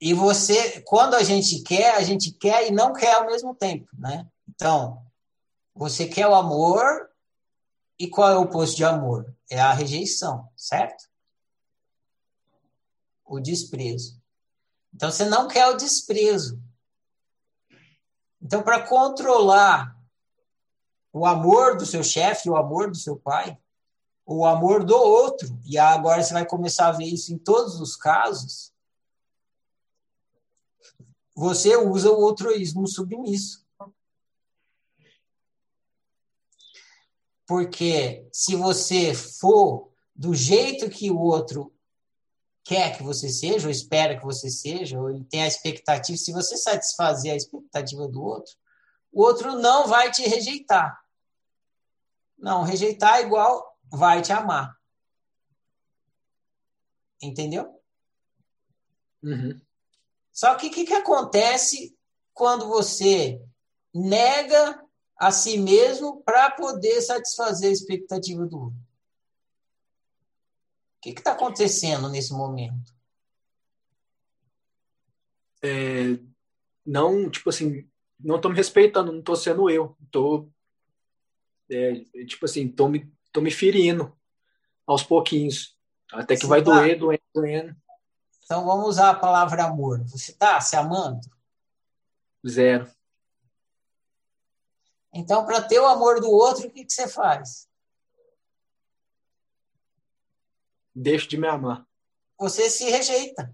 E você, quando a gente quer, a gente quer e não quer ao mesmo tempo, né? Então, você quer o amor e qual é o oposto de amor? É a rejeição, certo? O desprezo. Então, você não quer o desprezo. Então, para controlar o amor do seu chefe, o amor do seu pai, o amor do outro, e agora você vai começar a ver isso em todos os casos, você usa o altruísmo submisso. Porque se você for do jeito que o outro quer que você seja, ou espera que você seja, ou tem a expectativa, se você satisfazer a expectativa do outro, o outro não vai te rejeitar. Não, rejeitar é igual vai te amar. Entendeu? Uhum. Só que o que, que acontece quando você nega a si mesmo para poder satisfazer a expectativa do outro? O que está acontecendo nesse momento? É, não, tipo assim, não estou me respeitando, não estou sendo eu. Tô, é, tipo assim, estou me, tô me ferindo aos pouquinhos. Até que Sim, vai tá. doer, doendo, doendo. Então vamos usar a palavra amor. Você está se amando? Zero. Então, para ter o amor do outro, o que, que você faz? Deixo de me amar. Você se rejeita.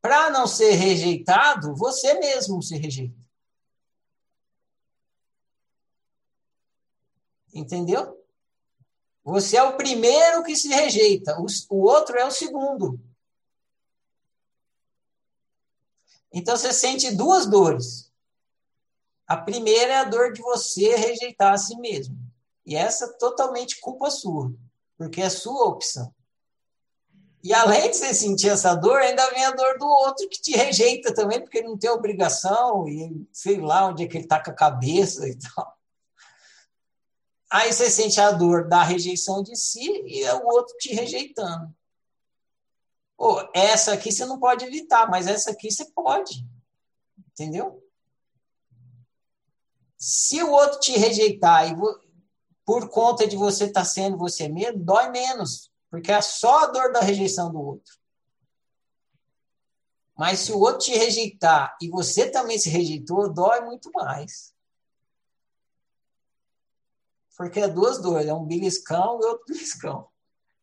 Para não ser rejeitado, você mesmo se rejeita. Entendeu? Você é o primeiro que se rejeita, o, outro é o segundo. Então você sente duas dores. A primeira é a dor de você rejeitar a si mesmo. E essa é totalmente culpa sua, porque é sua opção. E além de você sentir essa dor, ainda vem a dor do outro que te rejeita também, porque não tem obrigação, e sei lá onde é que ele está com a cabeça e tal. Aí você sente a dor da rejeição de si e é o outro te rejeitando. Essa aqui você não pode evitar, mas essa aqui você pode. Entendeu? Se o outro te rejeitar e por conta de você estar tá sendo você mesmo, dói menos, porque é só a dor da rejeição do outro. Mas se o outro te rejeitar e você também se rejeitou, dói muito mais. Porque é duas dores, é um beliscão e outro beliscão.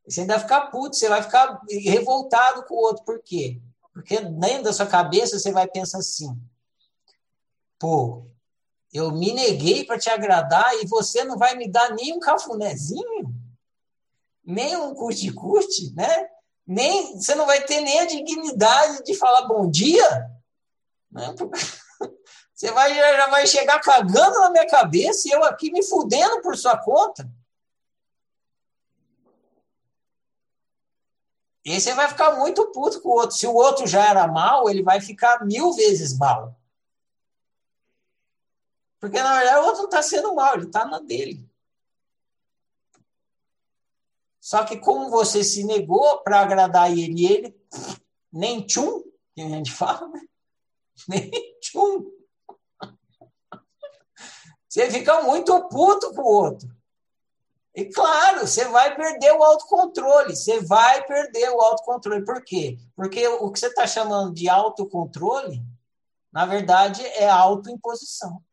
Você ainda vai ficar puto, você vai ficar revoltado com o outro. Por quê? Porque dentro da sua cabeça você vai pensar assim: pô, eu me neguei para te agradar e você não vai me dar nem um cafunézinho? Nem um curte-curte, né? Nem, você não vai ter nem a dignidade de falar bom dia? Né? Você vai, já vai chegar cagando na minha cabeça e eu aqui me fudendo por sua conta. E você vai ficar muito puto com o outro. Se o outro já era mal, ele vai ficar mil vezes mal. Porque, na verdade, o outro não está sendo mal, ele está na dele. Só que como você se negou para agradar ele, ele nem tchum, que a gente fala, né? [laughs] nem tchum. Você fica muito puto com o outro. E claro, você vai perder o autocontrole. Você vai perder o autocontrole. Por quê? Porque o que você está chamando de autocontrole, na verdade, é autoimposição.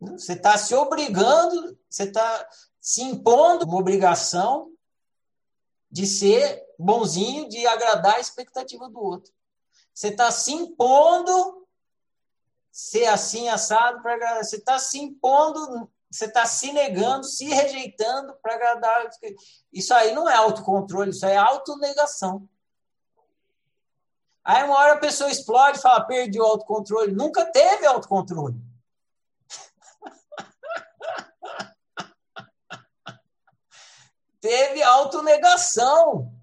Você está se obrigando, você está se impondo uma obrigação de ser bonzinho, de agradar a expectativa do outro. Você está se impondo ser assim assado para. Você está se impondo, você está se negando, se rejeitando para agradar. Isso aí não é autocontrole, isso é autonegação. Aí uma hora a pessoa explode e fala, perdi o autocontrole. Nunca teve autocontrole. [laughs] teve autonegação.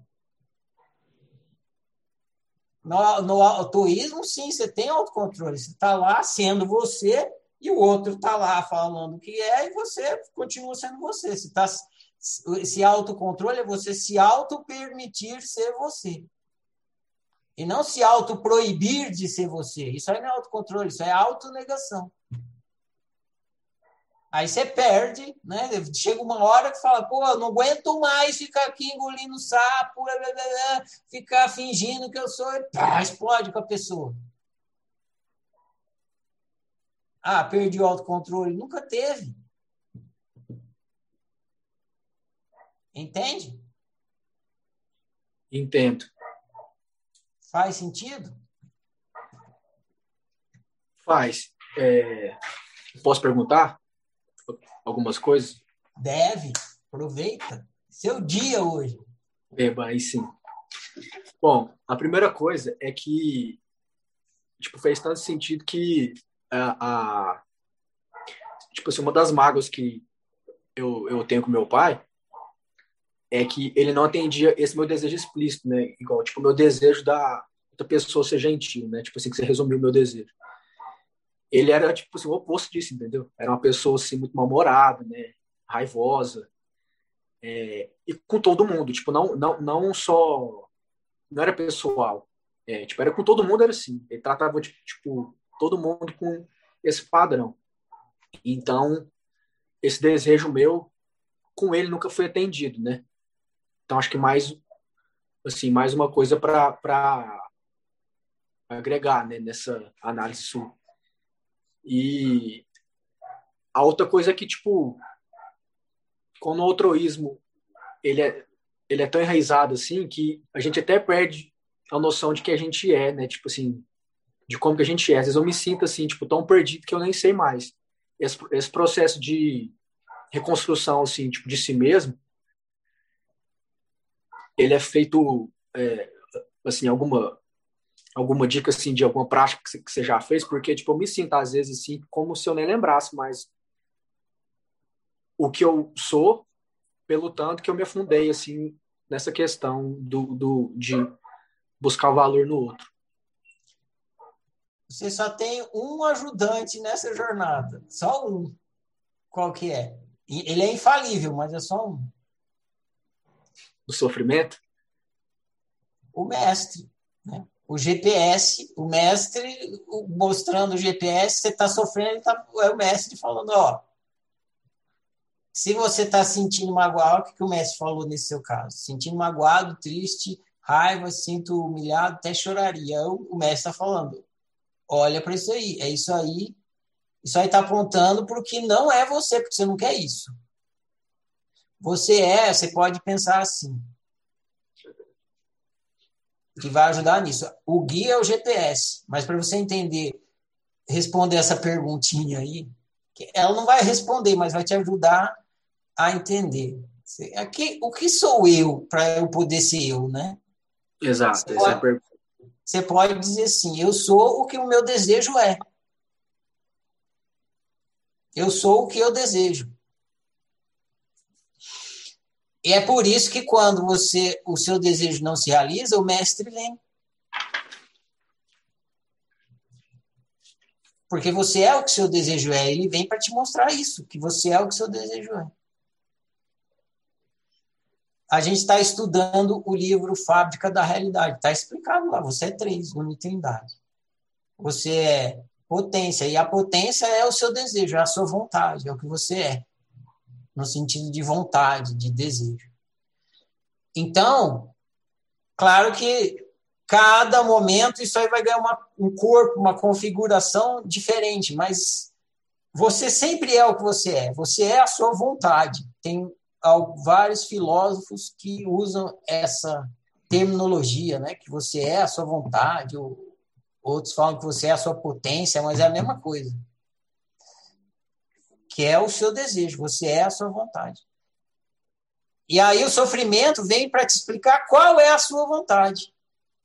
No, no sim, você tem autocontrole. Você está lá sendo você e o outro está lá falando o que é e você continua sendo você. Você tá, esse autocontrole é você se auto-permitir ser você. E não se auto-proibir de ser você. Isso aí não é autocontrole, isso é autonegação. Aí você perde, né? Chega uma hora que fala, pô, não aguento mais ficar aqui engolindo sapo, blá, blá, blá, ficar fingindo que eu sou, e pá, explode com a pessoa. Ah, perdi o autocontrole. Nunca teve. Entende? Entendo. Faz sentido? Faz. É... Posso perguntar? Algumas coisas? Deve. Aproveita. Seu dia hoje. Beba, aí sim. Bom, a primeira coisa é que tipo, fez tanto sentido que a, a tipo assim, uma das mágoas que eu, eu tenho com meu pai é que ele não atendia esse meu desejo explícito, né? Igual, tipo, o meu desejo da outra pessoa ser gentil, né? Tipo assim, que você resumiu o meu desejo ele era tipo assim, o oposto disso, entendeu? Era uma pessoa assim muito mal-humorada, né? Raivosa. É, e com todo mundo, tipo, não não não só não era pessoal, é, tipo, era com todo mundo era assim. Ele tratava de tipo todo mundo com esse padrão. Então, esse desejo meu com ele nunca foi atendido, né? Então acho que mais assim, mais uma coisa para agregar, né, nessa análise sua. E a outra coisa é que, tipo, quando o altruísmo ele é, ele é tão enraizado assim que a gente até perde a noção de que a gente é, né? Tipo assim, de como que a gente é. Às vezes eu me sinto assim, tipo, tão perdido que eu nem sei mais. Esse, esse processo de reconstrução, assim, tipo, de si mesmo, ele é feito, é, assim, alguma alguma dica assim de alguma prática que você já fez, porque tipo eu me sinto às vezes assim como se eu nem lembrasse, mas o que eu sou pelo tanto que eu me afundei assim nessa questão do, do de buscar valor no outro. Você só tem um ajudante nessa jornada, só um. Qual que é? Ele é infalível, mas é só um. O sofrimento? O mestre. Né? O GPS, o mestre mostrando o GPS, você está sofrendo, tá, é o mestre falando, ó, se você está sentindo magoado, o que, que o mestre falou nesse seu caso? Sentindo magoado, triste, raiva, sinto humilhado, até choraria. O mestre está falando, olha para isso aí, é isso aí. Isso aí está apontando para o que não é você, porque você não quer isso. Você é, você pode pensar assim. Que vai ajudar nisso. O guia é o GPS, mas para você entender, responder essa perguntinha aí, ela não vai responder, mas vai te ajudar a entender. Aqui, o que sou eu para eu poder ser eu, né? Exato. Você pode, é você pode dizer assim: eu sou o que o meu desejo é. Eu sou o que eu desejo. E é por isso que quando você o seu desejo não se realiza, o mestre vem. Porque você é o que seu desejo é, ele vem para te mostrar isso, que você é o que seu desejo é. A gente está estudando o livro Fábrica da Realidade. Está explicado lá. Você é três, unitariedade. Você é potência. E a potência é o seu desejo, é a sua vontade, é o que você é. No sentido de vontade, de desejo. Então, claro que cada momento isso aí vai ganhar uma, um corpo, uma configuração diferente, mas você sempre é o que você é. Você é a sua vontade. Tem vários filósofos que usam essa terminologia, né? Que você é a sua vontade, ou outros falam que você é a sua potência, mas é a mesma coisa. Que é o seu desejo, você é a sua vontade. E aí o sofrimento vem para te explicar qual é a sua vontade.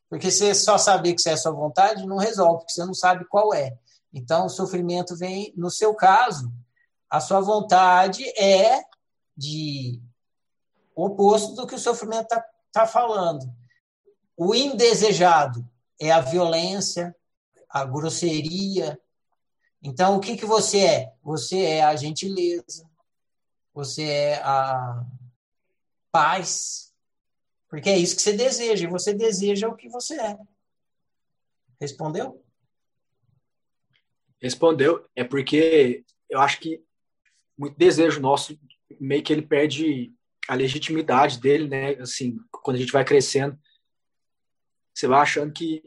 Porque você só saber que você é a sua vontade não resolve, porque você não sabe qual é. Então o sofrimento vem, no seu caso, a sua vontade é de oposto do que o sofrimento está tá falando. O indesejado é a violência, a grosseria. Então, o que, que você é? Você é a gentileza, você é a paz, porque é isso que você deseja, e você deseja o que você é. Respondeu? Respondeu. É porque eu acho que muito desejo nosso meio que ele perde a legitimidade dele, né? Assim, quando a gente vai crescendo, você vai achando que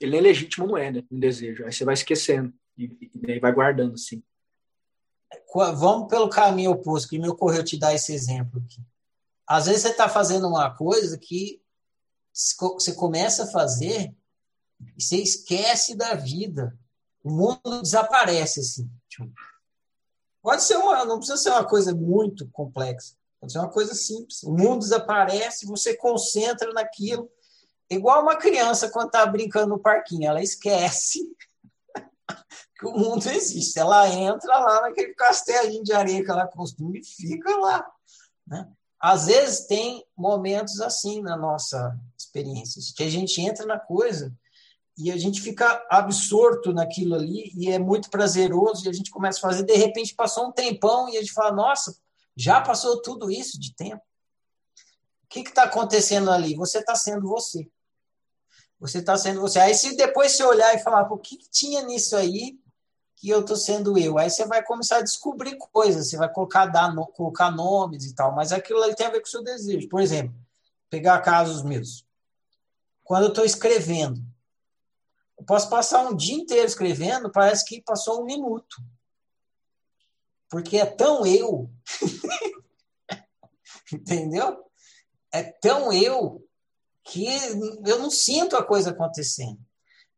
ele nem legítimo não é, né? Um desejo. Aí você vai esquecendo e, e vai guardando, assim. Vamos pelo caminho oposto, que me ocorreu te dar esse exemplo aqui. Às vezes você está fazendo uma coisa que você começa a fazer e você esquece da vida. O mundo desaparece, assim. Tipo, Pode ser uma, não precisa ser uma coisa muito complexa. Pode ser uma coisa simples. O mundo desaparece, você concentra naquilo. Igual uma criança quando está brincando no parquinho, ela esquece [laughs] que o mundo existe. Ela entra lá naquele castelinho de areia que ela costuma e fica lá. Né? Às vezes tem momentos assim na nossa experiência, que a gente entra na coisa e a gente fica absorto naquilo ali e é muito prazeroso e a gente começa a fazer, de repente passou um tempão e a gente fala, nossa, já passou tudo isso de tempo. O que está acontecendo ali? Você está sendo você. Você está sendo você. Aí se depois você olhar e falar, o que, que tinha nisso aí que eu estou sendo eu? Aí você vai começar a descobrir coisas, você vai colocar, dar, colocar nomes e tal, mas aquilo ali tem a ver com o seu desejo. Por exemplo, pegar casos meus. Quando eu estou escrevendo, eu posso passar um dia inteiro escrevendo, parece que passou um minuto. Porque é tão eu. [laughs] Entendeu? É tão eu que eu não sinto a coisa acontecendo.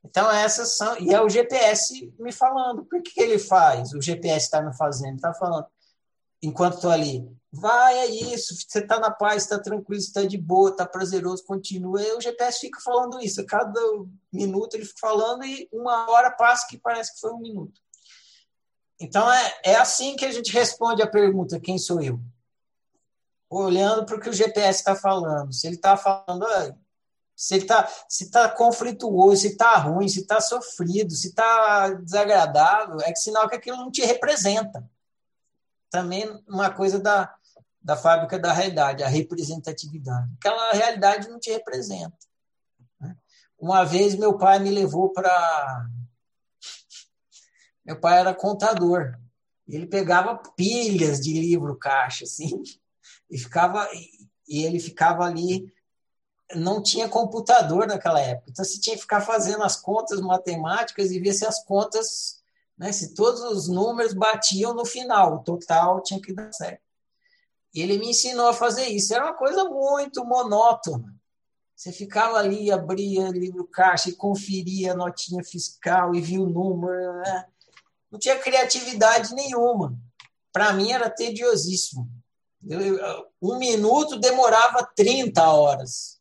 Então, essas são. E é o GPS me falando. Por que ele faz? O GPS está me fazendo, está falando. Enquanto estou ali, vai, é isso, você está na paz, está tranquilo, está de boa, está prazeroso, continua. E o GPS fica falando isso, a cada minuto ele fica falando e uma hora passa que parece que foi um minuto. Então é, é assim que a gente responde a pergunta: quem sou eu? Olhando para o que o GPS está falando. Se ele está falando, se está se tá conflituoso, se está ruim, se está sofrido, se está desagradável, é que sinal que aquilo não te representa. Também uma coisa da, da fábrica da realidade, a representatividade. Aquela realidade não te representa. Né? Uma vez meu pai me levou para. Meu pai era contador. Ele pegava pilhas de livro caixa, assim, e ficava e ele ficava ali não tinha computador naquela época. Então você tinha que ficar fazendo as contas matemáticas e ver se as contas né, se todos os números batiam no final. O total tinha que dar certo. E ele me ensinou a fazer isso. Era uma coisa muito monótona. Você ficava ali abria livro caixa e conferia a notinha fiscal e via o número né? não tinha criatividade nenhuma. Para mim era tediosíssimo um minuto demorava 30 horas.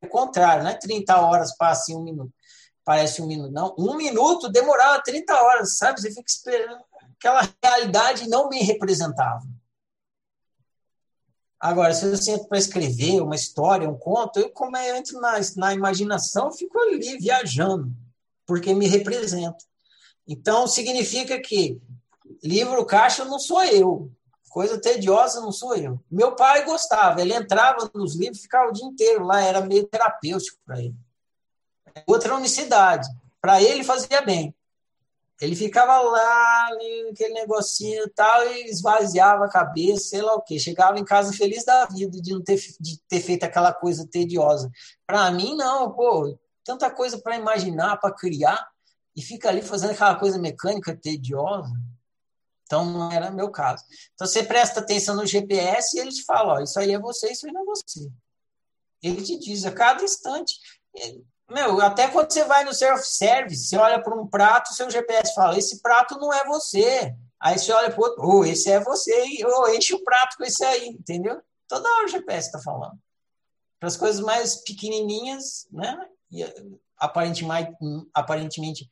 É o contrário, não é 30 horas passa em um minuto. Parece um minuto. Não, um minuto demorava 30 horas, sabe? Você fica esperando. Aquela realidade não me representava. Agora, se eu sento para escrever uma história, um conto, eu, como eu entro na, na imaginação, fico ali viajando, porque me representa. Então, significa que livro caixa não sou eu, Coisa tediosa não sou eu. Meu pai gostava, ele entrava nos livros, ficava o dia inteiro lá, era meio terapêutico para ele. Outra unicidade, para ele fazia bem. Ele ficava lá, aquele negocinho e tal, e esvaziava a cabeça, sei lá o quê. Chegava em casa feliz da vida de não ter, de ter feito aquela coisa tediosa. Para mim, não, pô, tanta coisa para imaginar, para criar, e fica ali fazendo aquela coisa mecânica tediosa. Então, não era meu caso. Então, você presta atenção no GPS e ele te fala: ó, isso aí é você, isso aí não é você. Ele te diz a cada instante. Meu, até quando você vai no self-service, você olha para um prato, seu GPS fala: esse prato não é você. Aí você olha para outro: oh, esse é você, e oh, enche o prato com esse aí, entendeu? Toda hora o GPS está falando. Para as coisas mais pequenininhas, né? E, aparentemente, aparentemente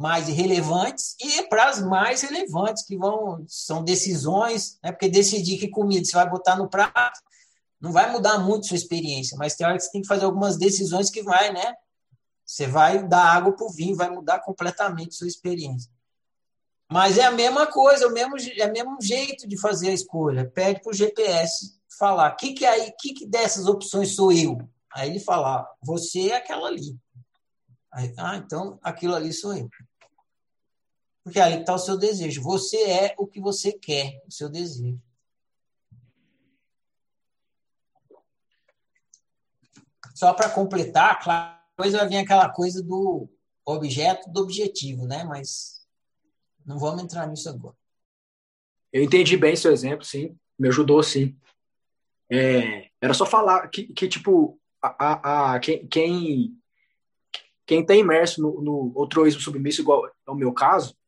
mais relevantes e para as mais relevantes, que vão são decisões, né? porque decidir que comida você vai botar no prato não vai mudar muito sua experiência, mas tem hora que você tem que fazer algumas decisões que vai, né? Você vai dar água para o vinho, vai mudar completamente sua experiência. Mas é a mesma coisa, é o mesmo, é o mesmo jeito de fazer a escolha. Pede para o GPS falar, que que aí, que, que dessas opções sou eu? Aí ele fala, você é aquela ali. Aí, ah, então aquilo ali sou eu. Porque ali está o seu desejo. Você é o que você quer, o seu desejo. Só para completar, claro, depois vai vir aquela coisa do objeto, do objetivo, né? Mas não vamos entrar nisso agora. Eu entendi bem seu exemplo, sim. Me ajudou, sim. É, era só falar que, que tipo, a, a, a quem, quem, quem tá imerso no, no altruísmo submisso, igual é o meu caso,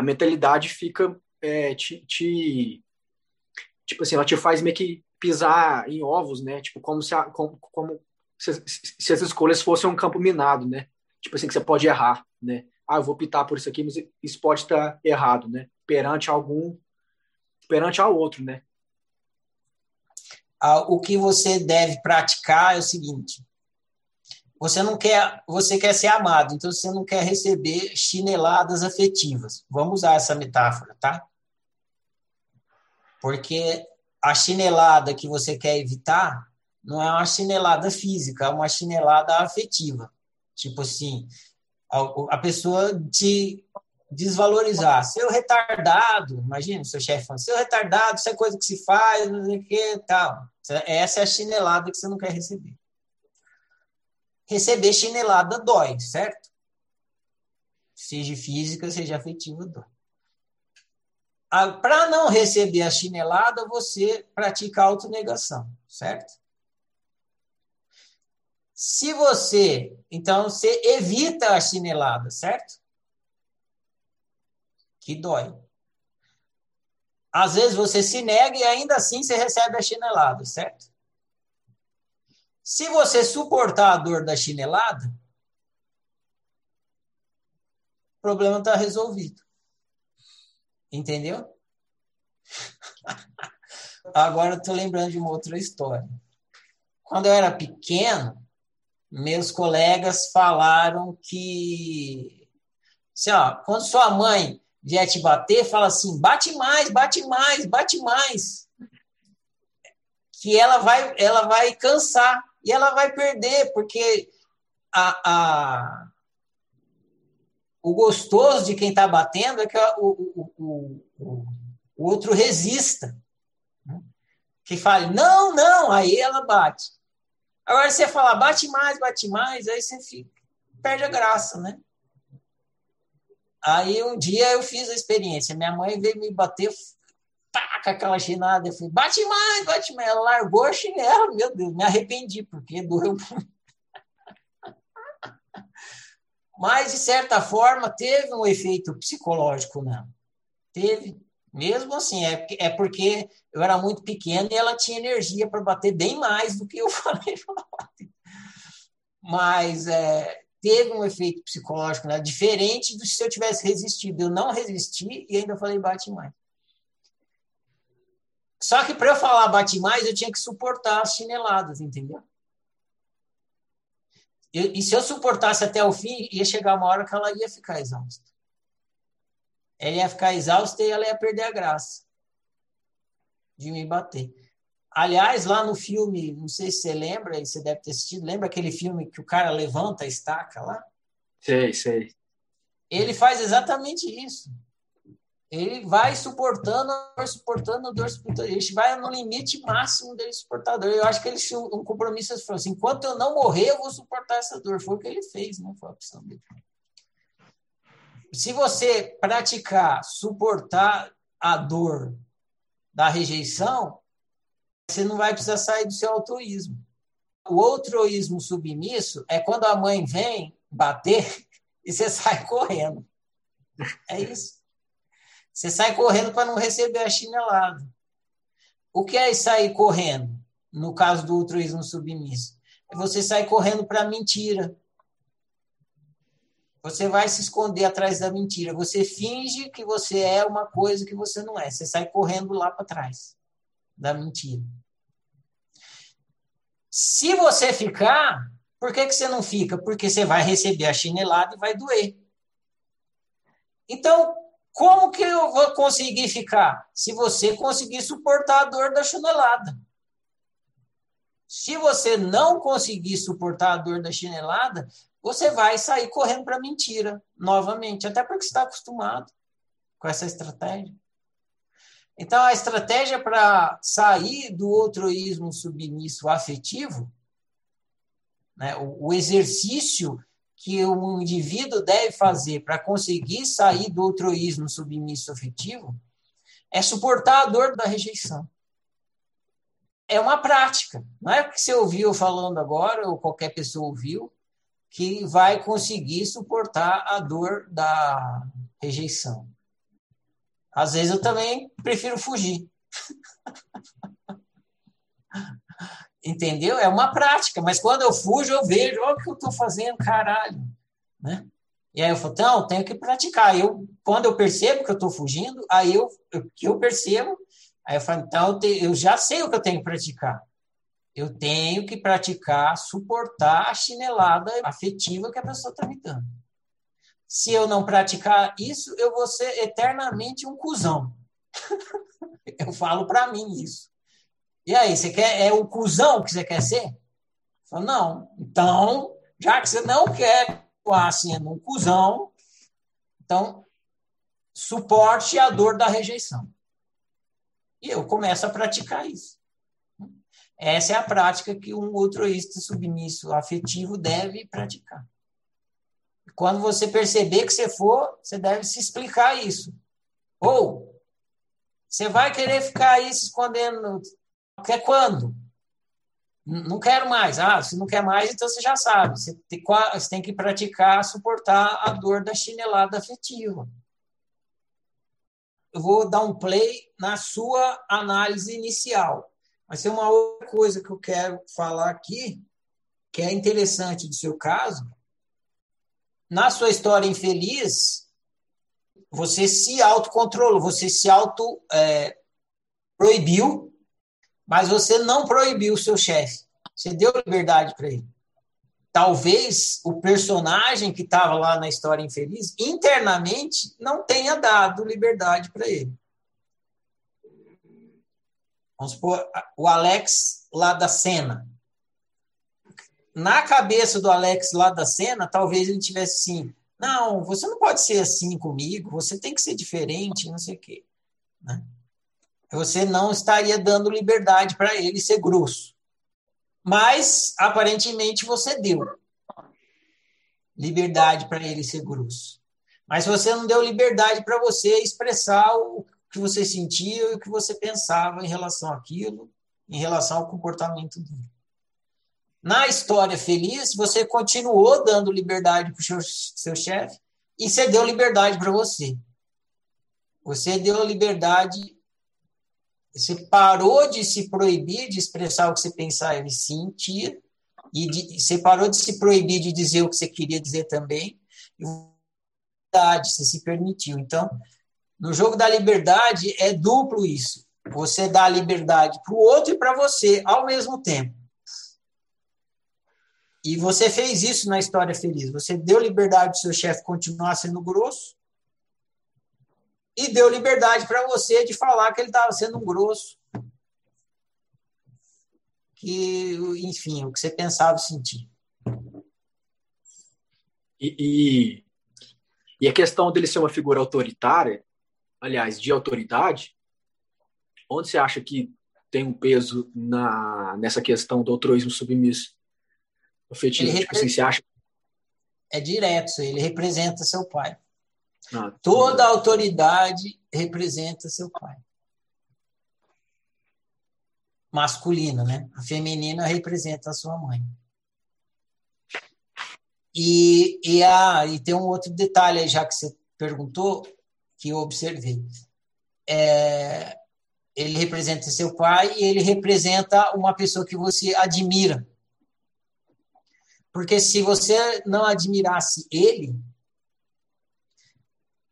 a mentalidade fica é, te, te, tipo assim, ela te faz meio que pisar em ovos, né? Tipo, como se, a, como, como se, se, as escolhas fossem um campo minado, né? Tipo assim, que você pode errar, né? Ah, eu vou optar por isso aqui, mas isso pode estar errado, né? Perante algum, perante ao outro, né? Ah, o que você deve praticar é o seguinte: você não quer, você quer ser amado, então você não quer receber chineladas afetivas. Vamos usar essa metáfora, tá? Porque a chinelada que você quer evitar não é uma chinelada física, é uma chinelada afetiva. Tipo assim, a, a pessoa te desvalorizar. Seu retardado, imagina seu chefe falando, seu retardado, isso é coisa que se faz, não sei o que, tal. Essa é a chinelada que você não quer receber receber chinelada dói, certo? Seja física, seja afetiva, dói. Para não receber a chinelada, você pratica autonegação, certo? Se você, então, você evita a chinelada, certo? Que dói. Às vezes você se nega e ainda assim você recebe a chinelada, certo? Se você suportar a dor da chinelada, o problema está resolvido. Entendeu? [laughs] Agora tô lembrando de uma outra história. Quando eu era pequeno, meus colegas falaram que assim, ó, quando sua mãe vier te bater, fala assim: bate mais, bate mais, bate mais. Que ela vai, ela vai cansar e ela vai perder, porque a, a o gostoso de quem está batendo é que o, o, o, o, outro resista. Né? Que fale, não, não, aí ela bate. Agora você fala, bate mais, bate mais, aí você fica, perde a graça, né? Aí um dia eu fiz a experiência. Minha mãe veio me bater pá, com aquela chinada. Eu falei, bate mais, bate mais. Ela largou a chinela, meu Deus, me arrependi, porque doeu. Mas, de certa forma, teve um efeito psicológico não? Teve. Mesmo assim, é, é porque eu era muito pequeno e ela tinha energia para bater bem mais do que eu [laughs] falei. Mas é, teve um efeito psicológico, né? diferente do se eu tivesse resistido. Eu não resisti e ainda falei bate mais. Só que para eu falar bate mais, eu tinha que suportar as chineladas, entendeu? Eu, e se eu suportasse até o fim, ia chegar uma hora que ela ia ficar exausta. Ela ia ficar exausta e ela ia perder a graça de me bater. Aliás, lá no filme, não sei se você lembra, e você deve ter assistido, lembra aquele filme que o cara levanta a estaca lá? Sei, sei. Ele faz exatamente isso. Ele vai suportando, suportando, dor, suportando. Ele vai no limite máximo dele suportar dor. Eu acho que ele tinha um compromisso. Ele falou assim: enquanto eu não morrer, eu vou suportar essa dor. Foi o que ele fez, não foi a opção dele. Se você praticar suportar a dor da rejeição, você não vai precisar sair do seu altruísmo. O altruísmo submisso é quando a mãe vem bater [laughs] e você sai correndo. É isso. Você sai correndo para não receber a chinelada. O que é sair correndo, no caso do altruísmo submisso? É você sair correndo para a mentira. Você vai se esconder atrás da mentira. Você finge que você é uma coisa que você não é. Você sai correndo lá para trás da mentira. Se você ficar, por que, que você não fica? Porque você vai receber a chinelada e vai doer. Então, como que eu vou conseguir ficar? Se você conseguir suportar a dor da chinelada. Se você não conseguir suportar a dor da chinelada, você vai sair correndo para mentira novamente, até porque está acostumado com essa estratégia. Então, a estratégia para sair do altruísmo submisso afetivo, né, o, o exercício que o indivíduo deve fazer para conseguir sair do altruísmo submisso afetivo, é suportar a dor da rejeição. É uma prática. Não é o que você ouviu falando agora, ou qualquer pessoa ouviu, que vai conseguir suportar a dor da rejeição. Às vezes eu também prefiro fugir. [laughs] Entendeu? É uma prática, mas quando eu fujo, eu vejo, olha o que eu estou fazendo, caralho. Né? E aí eu falo, então, eu tenho que praticar. Eu, quando eu percebo que eu estou fugindo, aí eu, eu, que eu percebo, aí eu falo, então, eu, te, eu já sei o que eu tenho que praticar. Eu tenho que praticar, suportar a chinelada afetiva que a pessoa está me dando se eu não praticar isso, eu vou ser eternamente um cuzão. [laughs] eu falo para mim isso. E aí, você quer é o cuzão que você quer ser? Falo, não. Então, já que você não quer continuar sendo um cuzão, então suporte a dor da rejeição. E eu começo a praticar isso. Essa é a prática que um altruísta submisso afetivo deve praticar. Quando você perceber que você for, você deve se explicar isso. Ou você vai querer ficar aí se escondendo. Quer quando? Não quero mais. Ah, se não quer mais, então você já sabe. Você tem, que praticar, suportar a dor da chinelada afetiva. Eu vou dar um play na sua análise inicial. Mas tem uma outra coisa que eu quero falar aqui, que é interessante do seu caso, na sua história infeliz, você se autocontrolou, você se auto é, Mas você não proibiu o seu chefe. Você deu liberdade para ele. Talvez o personagem que estava lá na história infeliz, internamente, não tenha dado liberdade para ele. Vamos supor, o Alex lá da cena. Na cabeça do Alex lá da cena, talvez ele tivesse assim: não, você não pode ser assim comigo, você tem que ser diferente, não sei o quê. Né? Você não estaria dando liberdade para ele ser grosso. Mas, aparentemente, você deu liberdade para ele ser grosso. Mas você não deu liberdade para você expressar o que você sentia e o que você pensava em relação àquilo, em relação ao comportamento dele. Na história feliz, você continuou dando liberdade para o seu, seu chefe e você deu liberdade para você. Você deu liberdade, você parou de se proibir de expressar o que você pensava e sentia, e de, você parou de se proibir de dizer o que você queria dizer também, e você se permitiu. Então, no jogo da liberdade é duplo isso. Você dá liberdade para o outro e para você ao mesmo tempo. E você fez isso na história feliz. Você deu liberdade para o seu chefe continuar sendo grosso e deu liberdade para você de falar que ele estava sendo um grosso. Que, enfim, o que você pensava e sentia. E, e, e a questão dele ser uma figura autoritária, aliás, de autoridade, onde você acha que tem um peso na, nessa questão do altruísmo submisso? afetivo? Tipo assim, você acha? É direto, ele representa seu pai. Toda autoridade representa seu pai. Masculina, né? A feminina representa a sua mãe. E, e, a, e tem um outro detalhe aí, já que você perguntou, que eu observei. É, ele representa seu pai e ele representa uma pessoa que você admira. Porque se você não admirasse ele,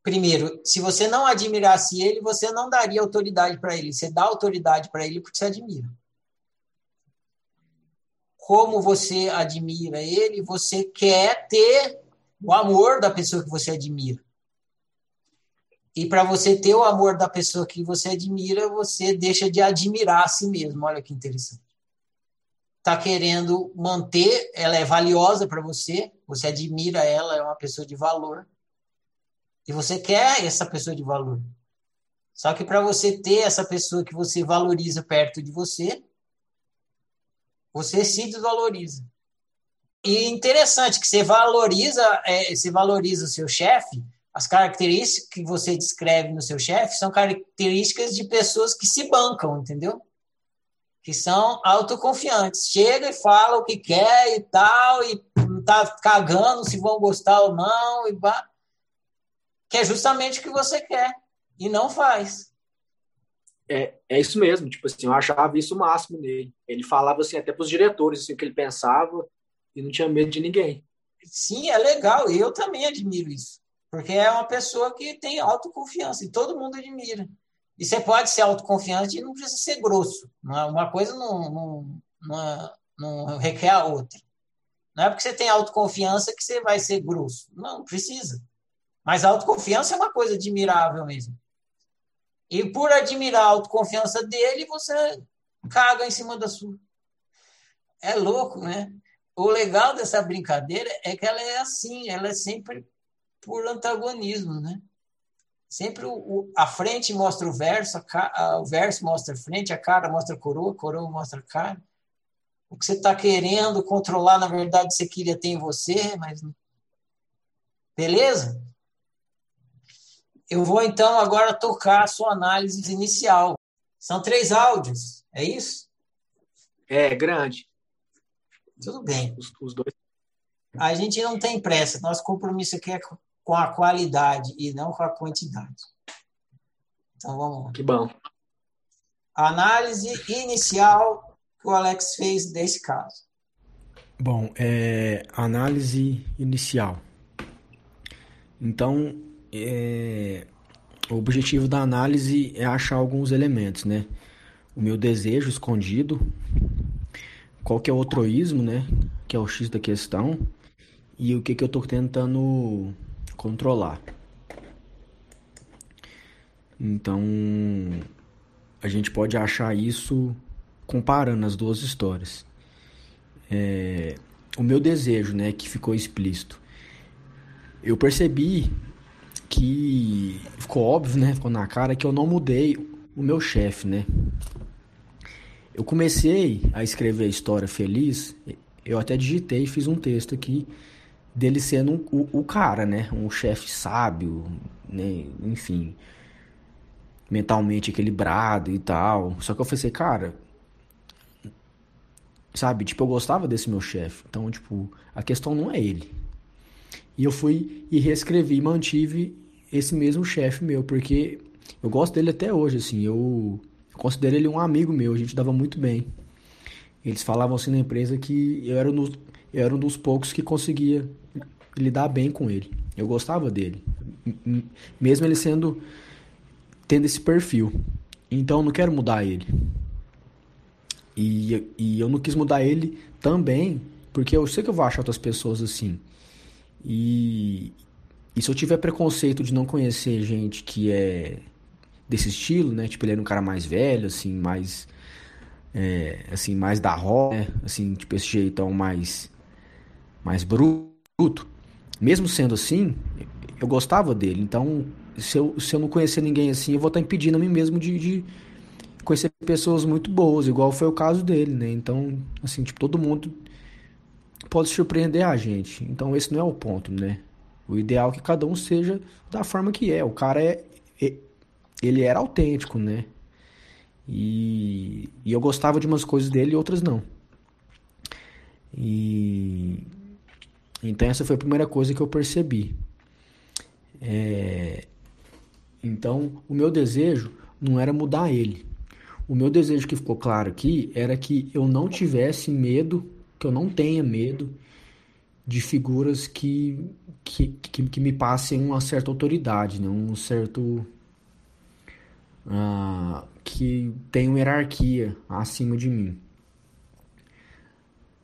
primeiro, se você não admirasse ele, você não daria autoridade para ele. Você dá autoridade para ele porque você admira. Como você admira ele, você quer ter o amor da pessoa que você admira. E para você ter o amor da pessoa que você admira, você deixa de admirar a si mesmo. Olha que interessante está querendo manter, ela é valiosa para você, você admira ela, é uma pessoa de valor. E você quer essa pessoa de valor. Só que para você ter essa pessoa que você valoriza perto de você, você se desvaloriza. E interessante que você valoriza, é, você valoriza o seu chefe, as características que você descreve no seu chefe são características de pessoas que se bancam, entendeu? que são autoconfiantes. Chega e fala o que quer e tal, e tá cagando se vão gostar ou não, e bah, que é justamente o que você quer, e não faz. É, é isso mesmo, tipo assim, eu achava isso o máximo nele. Ele falava assim até para os diretores assim, o que ele pensava e não tinha medo de ninguém. Sim, é legal, e eu também admiro isso. Porque é uma pessoa que tem autoconfiança, e todo mundo admira. E você pode ser autoconfiante e não precisa ser grosso. Uma coisa não, não, não, não requer a outra. Não é porque você tem autoconfiança que você vai ser grosso. Não, precisa. Mas a autoconfiança é uma coisa admirável mesmo. E por admirar a autoconfiança dele, você caga em cima da sua. É louco, né? O legal dessa brincadeira é que ela é assim, ela é sempre por antagonismo, né? Sempre o, o, a frente mostra o verso, a, a, o verso mostra a frente, a cara mostra a coroa, a coroa mostra a cara. O que você está querendo controlar, na verdade, você queria ter em você, mas. Beleza? Eu vou então agora tocar a sua análise inicial. São três áudios, é isso? É, grande. Tudo bem. Os, os dois. A gente não tem pressa. Nosso compromisso aqui é com a qualidade e não com a quantidade. Então vamos lá. Que bom. Análise inicial que o Alex fez desse caso. Bom, é, análise inicial. Então, é, o objetivo da análise é achar alguns elementos, né? o meu desejo escondido, qual que é o troísmo, né? Que é o X da questão, e o que, que eu estou tentando controlar. Então, a gente pode achar isso comparando as duas histórias. É, o meu desejo, né, que ficou explícito. Eu percebi que ficou óbvio, né, ficou na cara que eu não mudei o meu chefe, né? Eu comecei a escrever a história feliz, eu até digitei e fiz um texto aqui dele sendo um, o, o, cara, né? Um chefe sábio, né? Enfim, mentalmente equilibrado e tal. Só que eu pensei, cara, sabe? Tipo, eu gostava desse meu chefe. Então, tipo, a questão não é ele. E eu fui e reescrevi e mantive esse mesmo chefe meu, porque eu gosto dele até hoje, assim. Eu considero ele um amigo meu, a gente dava muito bem. Eles falavam assim na empresa que eu era, no, eu era um dos poucos que conseguia lidar bem com ele. Eu gostava dele, mesmo ele sendo tendo esse perfil. Então eu não quero mudar ele. E, e eu não quis mudar ele também, porque eu sei que eu vou achar outras pessoas assim. E, e se eu tiver preconceito de não conhecer gente que é desse estilo, né? Tipo, ele era um cara mais velho, assim, mais. É, assim, mais da roda, né? Assim, tipo, esse jeitão mais. mais bruto. Mesmo sendo assim, eu gostava dele. Então, se eu, se eu não conhecer ninguém assim, eu vou estar impedindo a mim mesmo de, de conhecer pessoas muito boas, igual foi o caso dele, né? Então, assim, tipo, todo mundo pode surpreender a gente. Então, esse não é o ponto, né? O ideal é que cada um seja da forma que é. O cara é, é ele era autêntico, né? E, e eu gostava de umas coisas dele e outras não. E então essa foi a primeira coisa que eu percebi. É, então o meu desejo não era mudar ele. O meu desejo que ficou claro aqui era que eu não tivesse medo, que eu não tenha medo de figuras que, que, que, que me passem uma certa autoridade, né? um certo uh, que uma hierarquia acima de mim.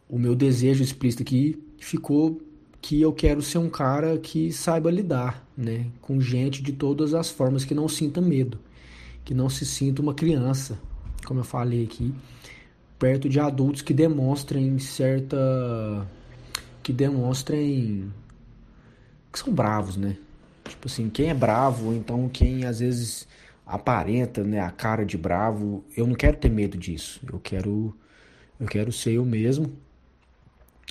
O meu desejo explícito aqui ficou que eu quero ser um cara que saiba lidar né, com gente de todas as formas, que não sinta medo, que não se sinta uma criança, como eu falei aqui, perto de adultos que demonstrem certa. que demonstrem. que são bravos, né? Tipo assim, quem é bravo, então quem às vezes aparenta, né, a cara de bravo. Eu não quero ter medo disso. Eu quero eu quero ser eu mesmo.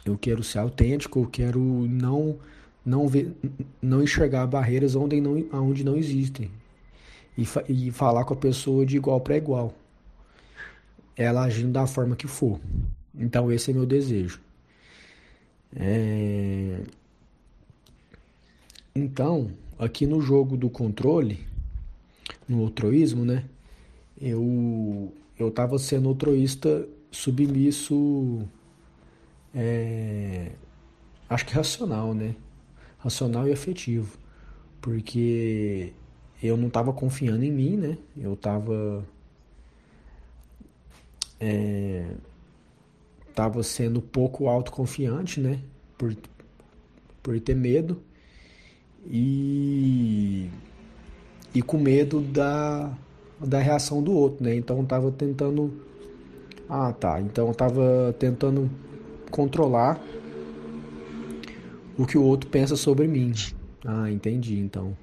Eu quero ser autêntico, eu quero não não ver não enxergar barreiras onde não onde não existem. E, e falar com a pessoa de igual para igual. Ela agindo da forma que for. Então esse é meu desejo. É... Então, aqui no jogo do controle, no outroísmo, né? Eu eu estava sendo outroísta submisso, é, acho que racional, né? Racional e afetivo, porque eu não estava confiando em mim, né? Eu estava é, tava sendo pouco autoconfiante, né? Por, por ter medo e e com medo da, da reação do outro, né? Então eu tava tentando. Ah, tá. Então eu tava tentando controlar o que o outro pensa sobre mim. Ah, entendi. Então,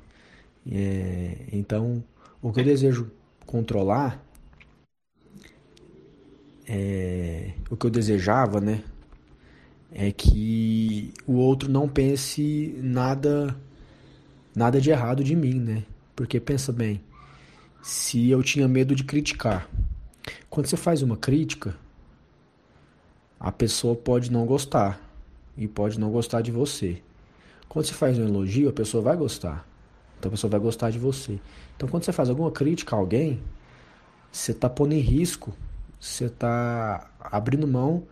é, então o que eu desejo controlar é, o que eu desejava, né? É que o outro não pense nada nada de errado de mim, né? Porque pensa bem, se eu tinha medo de criticar. Quando você faz uma crítica, a pessoa pode não gostar e pode não gostar de você. Quando você faz um elogio, a pessoa vai gostar. Então a pessoa vai gostar de você. Então quando você faz alguma crítica a alguém, você está pondo em risco, você está abrindo mão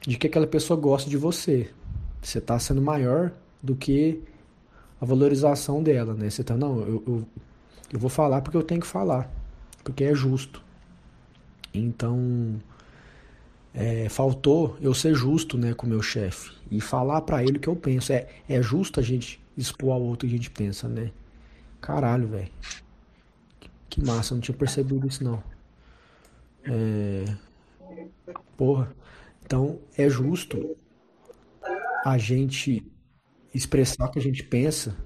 de que aquela pessoa gosta de você. Você está sendo maior do que a valorização dela, né? Você tá, não, eu, eu, eu vou falar porque eu tenho que falar, porque é justo. Então, é, faltou eu ser justo né, com o meu chefe e falar para ele o que eu penso. É, é justo a gente expor ao outro o que a gente pensa, né? Caralho, velho. Que massa, eu não tinha percebido isso não. É... Porra. Então, é justo a gente expressar o que a gente pensa,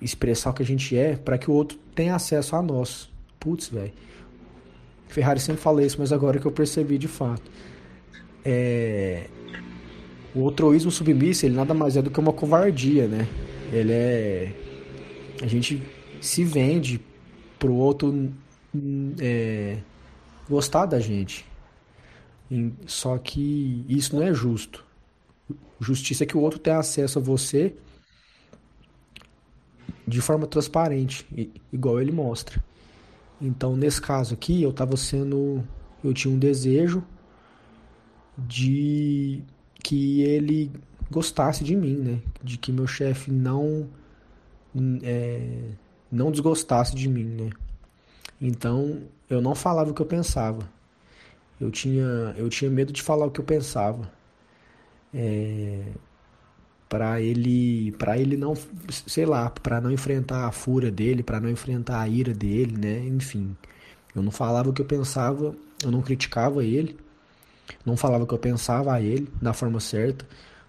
expressar o que a gente é, para que o outro tenha acesso a nós. Putz, velho. Ferrari sempre fala isso, mas agora que eu percebi de fato. É... O altruísmo submisso, ele nada mais é do que uma covardia, né? Ele é. A gente se vende pro outro é... gostar da gente. Só que isso não é justo. Justiça é que o outro tenha acesso a você de forma transparente, igual ele mostra. Então, nesse caso aqui, eu estava sendo. Eu tinha um desejo de que ele gostasse de mim, né? De que meu chefe não. É, não desgostasse de mim, né? Então, eu não falava o que eu pensava. Eu tinha, eu tinha medo de falar o que eu pensava. É, para ele para ele não sei lá para não enfrentar a fúria dele para não enfrentar a ira dele né enfim eu não falava o que eu pensava eu não criticava ele não falava o que eu pensava a ele da forma certa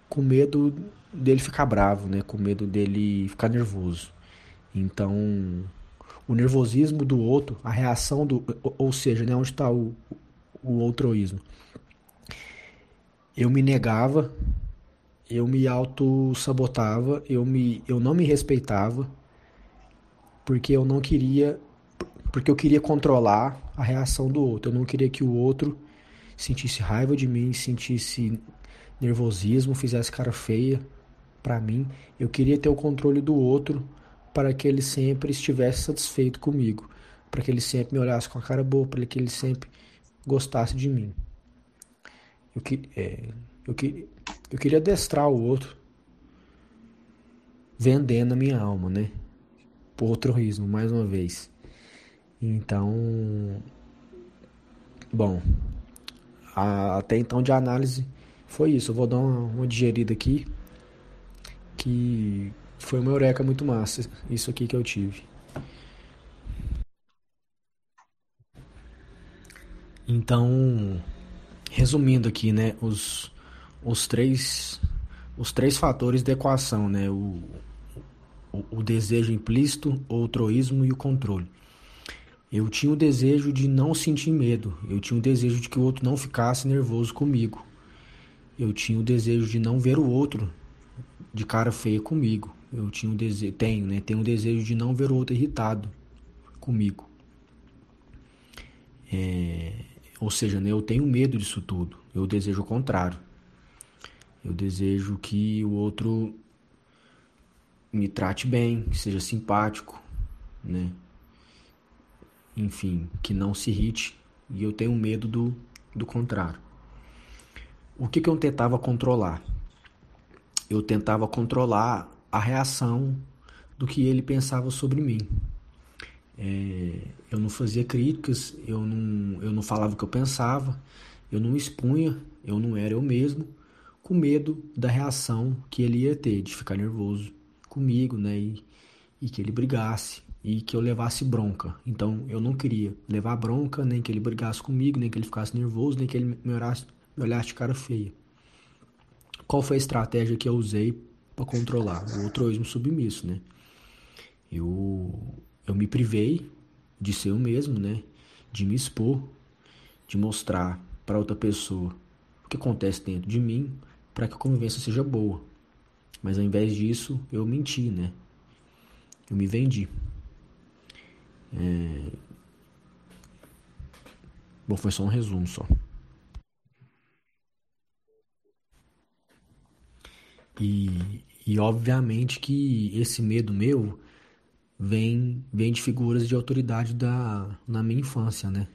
com medo dele ficar bravo né com medo dele ficar nervoso então o nervosismo do outro a reação do ou seja né onde está o o outroísmo eu me negava eu me auto-sabotava, eu, me, eu não me respeitava, porque eu não queria, porque eu queria controlar a reação do outro. Eu não queria que o outro sentisse raiva de mim, sentisse nervosismo, fizesse cara feia para mim. Eu queria ter o controle do outro para que ele sempre estivesse satisfeito comigo, para que ele sempre me olhasse com a cara boa, para que ele sempre gostasse de mim. Eu, que, é, eu, que, eu queria adestrar o outro, vendendo a minha alma, né? Por outro risco, mais uma vez. Então, bom, a, até então de análise foi isso. Eu vou dar uma, uma digerida aqui, que foi uma eureka muito massa, isso aqui que eu tive. Então, resumindo aqui, né, os os três os três fatores da equação, né? O, o, o desejo implícito, o altruísmo e o controle. Eu tinha o desejo de não sentir medo. Eu tinha o desejo de que o outro não ficasse nervoso comigo. Eu tinha o desejo de não ver o outro de cara feia comigo. Eu tinha o desejo, tenho, né? Tenho o desejo de não ver o outro irritado comigo. É, ou seja, né, eu tenho medo disso tudo. Eu desejo o contrário. Eu desejo que o outro me trate bem, que seja simpático, né? Enfim, que não se irrite. E eu tenho medo do, do contrário. O que, que eu tentava controlar? Eu tentava controlar a reação do que ele pensava sobre mim. É, eu não fazia críticas, eu não, eu não falava o que eu pensava, eu não expunha, eu não era eu mesmo com medo da reação que ele ia ter, de ficar nervoso comigo, né? E, e que ele brigasse e que eu levasse bronca. Então eu não queria levar bronca, nem que ele brigasse comigo, nem que ele ficasse nervoso, nem que ele me olhasse, me olhasse de cara feia. Qual foi a estratégia que eu usei para controlar? O altruísmo submisso, né? Eu, eu me privei de ser eu mesmo, né? De me expor, de mostrar para outra pessoa o que acontece dentro de mim, para que a convivência seja boa. Mas ao invés disso, eu menti, né? Eu me vendi. É... Bom, foi só um resumo só. E, e obviamente que esse medo meu vem, vem de figuras de autoridade da, na minha infância, né?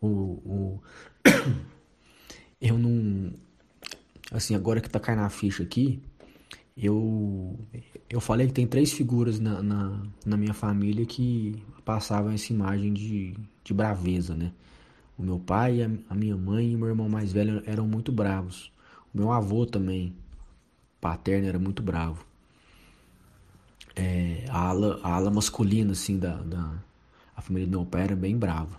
O, o, [coughs] eu não assim, agora que tá caindo a ficha aqui, eu, eu falei que tem três figuras na, na, na, minha família que passavam essa imagem de, de braveza, né? O meu pai, a minha mãe e meu irmão mais velho eram muito bravos. O meu avô também, paterno, era muito bravo. É, a, ala, a ala masculina, assim, da, da a família do meu pai era bem brava.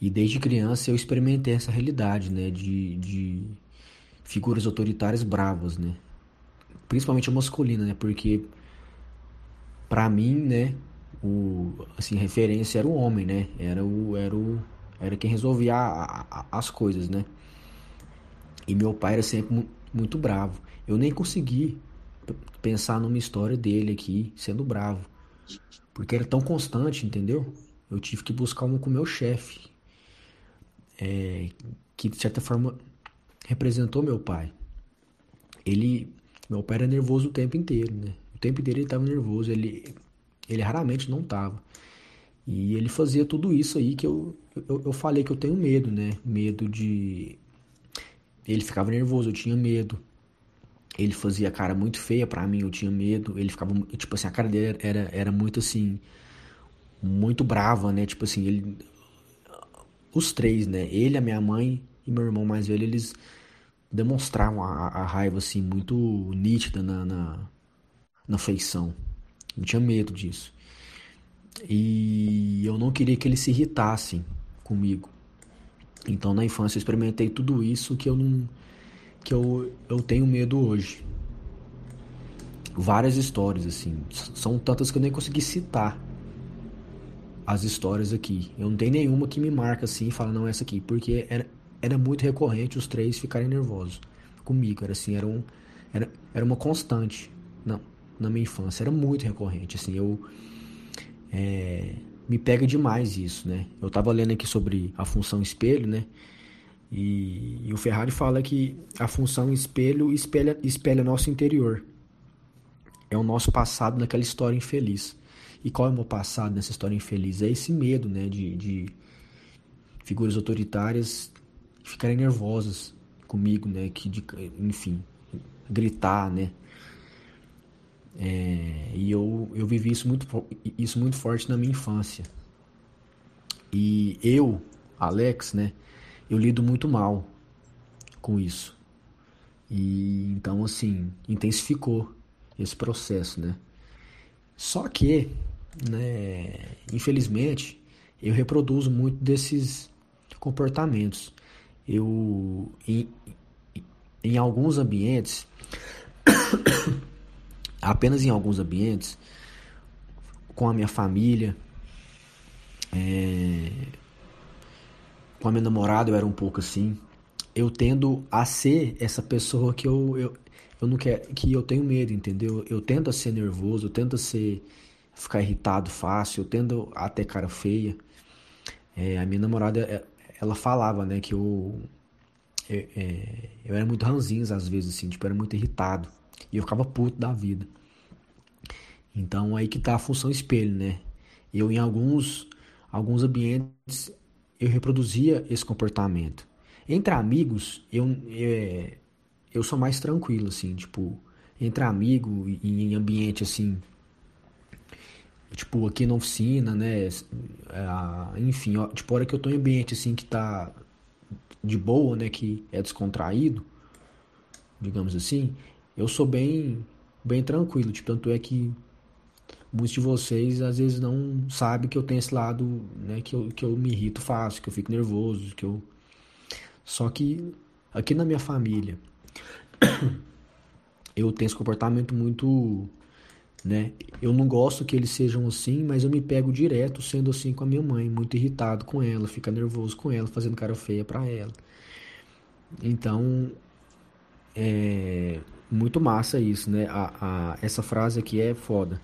E desde criança eu experimentei essa realidade, né, de, de figuras autoritárias bravas, né, principalmente a masculina, né, porque para mim, né, o assim referência era o homem, né, era o era o era quem resolvia a, a, as coisas, né. E meu pai era sempre muito bravo. Eu nem consegui pensar numa história dele aqui sendo bravo, porque era tão constante, entendeu? Eu tive que buscar uma com meu chefe, é, que de certa forma representou meu pai. Ele, meu pai era nervoso o tempo inteiro, né? O tempo inteiro ele estava nervoso, ele, ele raramente não estava. E ele fazia tudo isso aí que eu, eu, eu falei que eu tenho medo, né? Medo de. Ele ficava nervoso, eu tinha medo. Ele fazia cara muito feia para mim, eu tinha medo. Ele ficava, tipo assim, a cara dele era, era muito assim, muito brava, né? Tipo assim, ele os três, né? Ele, a minha mãe e meu irmão mais velho, eles demonstravam a, a raiva assim muito nítida na, na, na feição. Eu tinha medo disso. E eu não queria que eles se irritassem comigo. Então na infância eu experimentei tudo isso que eu não que eu, eu tenho medo hoje. Várias histórias assim, são tantas que eu nem consegui citar as histórias aqui. Eu não tenho nenhuma que me marca assim e fala, não, essa aqui. Porque era, era muito recorrente os três ficarem nervosos comigo. Era assim, era, um, era, era uma constante na, na minha infância. Era muito recorrente. Assim, eu. É, me pega demais isso, né? Eu tava lendo aqui sobre a função espelho, né? E, e o Ferrari fala que a função espelho espelha, espelha nosso interior. É o nosso passado naquela história infeliz. E qual é o meu passado nessa história infeliz? É esse medo, né, de, de figuras autoritárias ficarem nervosas comigo, né, que de, enfim, gritar, né. É, e eu, eu vivi isso muito, isso muito forte na minha infância. E eu, Alex, né, eu lido muito mal com isso. E então, assim, intensificou esse processo, né. Só que né, infelizmente, eu reproduzo muito desses comportamentos. Eu, em, em alguns ambientes, [coughs] apenas em alguns ambientes, com a minha família, é, com a minha namorada eu era um pouco assim. Eu tendo a ser essa pessoa que eu, eu, eu não quero, que eu tenho medo, entendeu? Eu tento a ser nervoso, eu tento a ser ficar irritado fácil, eu tendo a ter cara feia. É, a minha namorada, é, ela falava, né, que eu, eu, é, eu era muito ranzinho às vezes, assim, tipo, era muito irritado. E eu ficava puto da vida. Então aí que tá a função espelho, né? Eu em alguns, alguns ambientes eu reproduzia esse comportamento. Entre amigos, eu, é, eu sou mais tranquilo, assim, tipo, entre amigo e em ambiente assim tipo, aqui na oficina, né? É, enfim, tipo, hora que eu tô em ambiente assim que tá de boa, né? Que é descontraído, digamos assim, eu sou bem, bem tranquilo. Tipo, tanto é que muitos de vocês às vezes não sabem que eu tenho esse lado, né? Que eu, que eu me irrito fácil, que eu fico nervoso, que eu. Só que aqui na minha família, [coughs] eu tenho esse comportamento muito né? Eu não gosto que eles sejam assim, mas eu me pego direto sendo assim com a minha mãe, muito irritado com ela, fica nervoso com ela, fazendo cara feia para ela. Então, é muito massa isso, né? A, a, essa frase aqui é foda.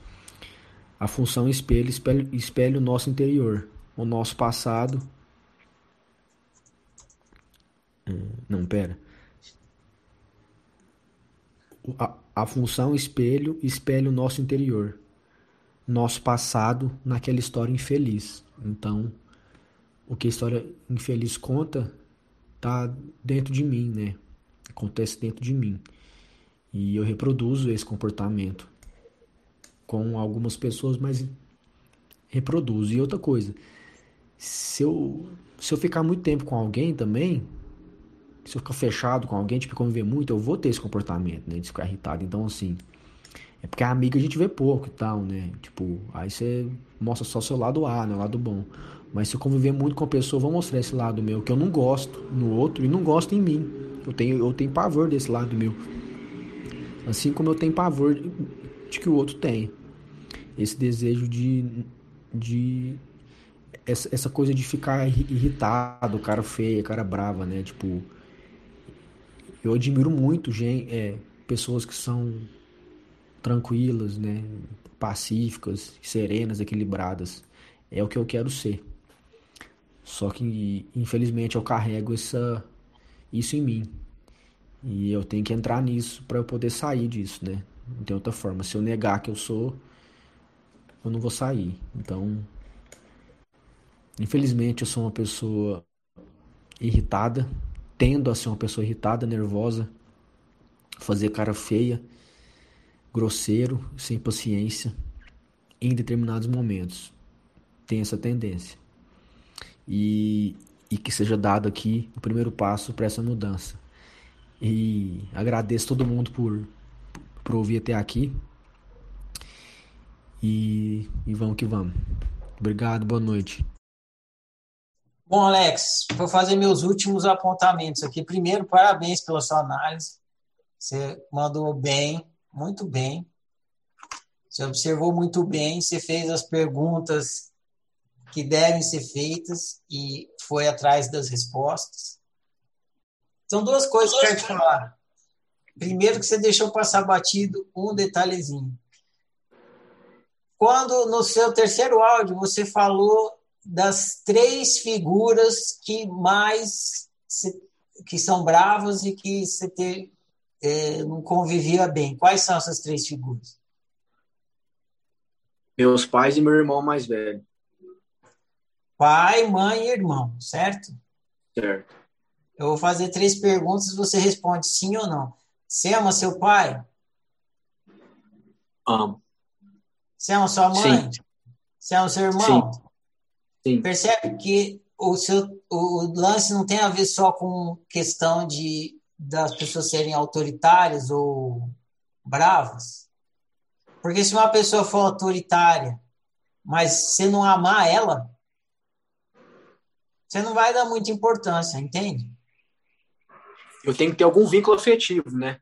A função espelho, espelho espelha o nosso interior, o nosso passado. Hum, não, pera. A, a função espelho espelha o nosso interior, nosso passado naquela história infeliz. Então, o que a história infeliz conta tá dentro de mim, né? Acontece dentro de mim. E eu reproduzo esse comportamento com algumas pessoas, mas reproduzo. E outra coisa, se eu, se eu ficar muito tempo com alguém também, se eu ficar fechado com alguém, tipo, conviver muito, eu vou ter esse comportamento, né? De ficar irritado. Então, assim, é porque a amiga a gente vê pouco e tal, né? Tipo, aí você mostra só seu lado A, né? O lado bom. Mas se eu conviver muito com a pessoa, vou mostrar esse lado meu, que eu não gosto no outro e não gosto em mim. Eu tenho, eu tenho pavor desse lado meu. Assim como eu tenho pavor de que o outro tenha. Esse desejo de. de essa, essa coisa de ficar irritado, cara feia, cara brava, né? Tipo. Eu admiro muito gente, é, pessoas que são tranquilas, né? Pacíficas, serenas, equilibradas. É o que eu quero ser. Só que, infelizmente, eu carrego essa, isso em mim. E eu tenho que entrar nisso para eu poder sair disso, né? Não tem outra forma. Se eu negar que eu sou, eu não vou sair. Então, infelizmente, eu sou uma pessoa irritada, tendo a ser uma pessoa irritada, nervosa, fazer cara feia, grosseiro, sem paciência, em determinados momentos. Tem essa tendência. E, e que seja dado aqui o primeiro passo para essa mudança. E agradeço todo mundo por, por ouvir até aqui. E, e vamos que vamos. Obrigado, boa noite. Bom, Alex, vou fazer meus últimos apontamentos aqui. Primeiro, parabéns pela sua análise. Você mandou bem, muito bem. Você observou muito bem, você fez as perguntas que devem ser feitas e foi atrás das respostas. São duas coisas que eu quero te falar. Primeiro, que você deixou passar batido um detalhezinho. Quando no seu terceiro áudio você falou das três figuras que mais se, que são bravas e que você te, é, não convivia bem. Quais são essas três figuras? Meus pais e meu irmão mais velho. Pai, mãe e irmão, certo? Certo. Eu vou fazer três perguntas e você responde sim ou não. Você ama seu pai? Amo. Você ama sua mãe? Sim. Você ama seu irmão? Sim. Sim. Percebe que o, seu, o lance não tem a ver só com questão de das pessoas serem autoritárias ou bravas? Porque se uma pessoa for autoritária, mas você não amar ela, você não vai dar muita importância, entende? Eu tenho que ter algum vínculo afetivo, né?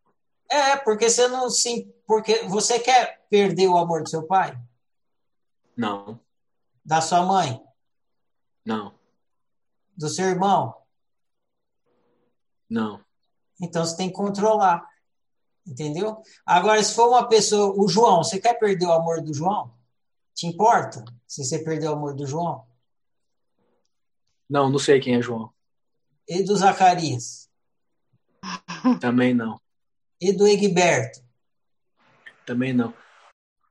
É, porque você não sim, porque você quer perder o amor do seu pai? Não. Da sua mãe? Não. Do seu irmão? Não. Então você tem que controlar. Entendeu? Agora, se for uma pessoa, o João, você quer perder o amor do João? Te importa se você perder o amor do João? Não, não sei quem é João. E do Zacarias? Também não. E do Egberto? Também não.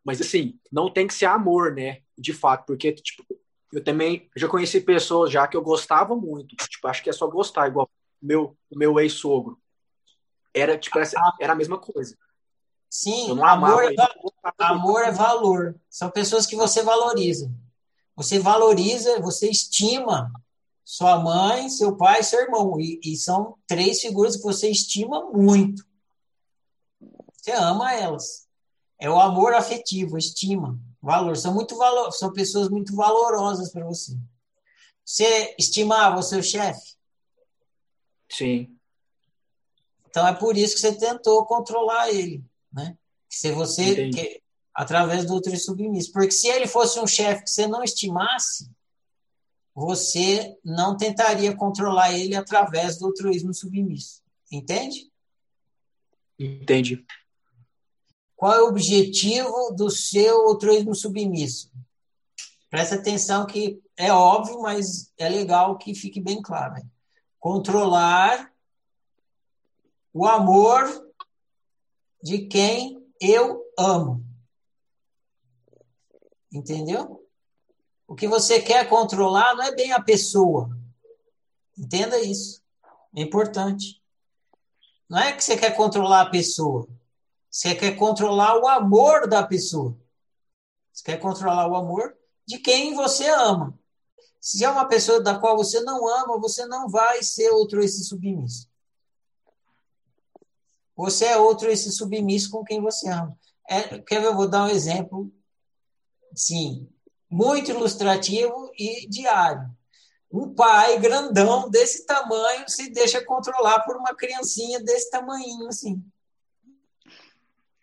Mas assim, não tem que ser amor, né? De fato, porque tipo, eu também já conheci pessoas já que eu gostava muito. Tipo, acho que é só gostar, igual o meu, meu ex-sogro. Era tipo era a mesma coisa. Sim, amor, é, amor é valor. São pessoas que você valoriza. Você valoriza, você estima sua mãe, seu pai seu irmão. E, e, são três figuras que você estima muito. Você ama elas. É o amor afetivo, estima, valor. São muito valor, são pessoas muito valorosas para você. Você estimava o seu chefe? Sim. Então é por isso que você tentou controlar ele, né? Se você que, através do outro submisso, porque se ele fosse um chefe que você não estimasse, você não tentaria controlar ele através do altruísmo submisso. Entende? Entendi. Qual é o objetivo do seu altruísmo submisso? Presta atenção que é óbvio, mas é legal que fique bem claro. Controlar o amor de quem eu amo. Entendeu? O que você quer controlar não é bem a pessoa. Entenda isso. É importante. Não é que você quer controlar a pessoa. Você quer controlar o amor da pessoa. Você quer controlar o amor de quem você ama. Se é uma pessoa da qual você não ama, você não vai ser outro esse submisso. Você é outro esse submisso com quem você ama. É, quer ver? Eu vou dar um exemplo, sim, muito ilustrativo e diário. Um pai grandão desse tamanho se deixa controlar por uma criancinha desse tamanho, assim.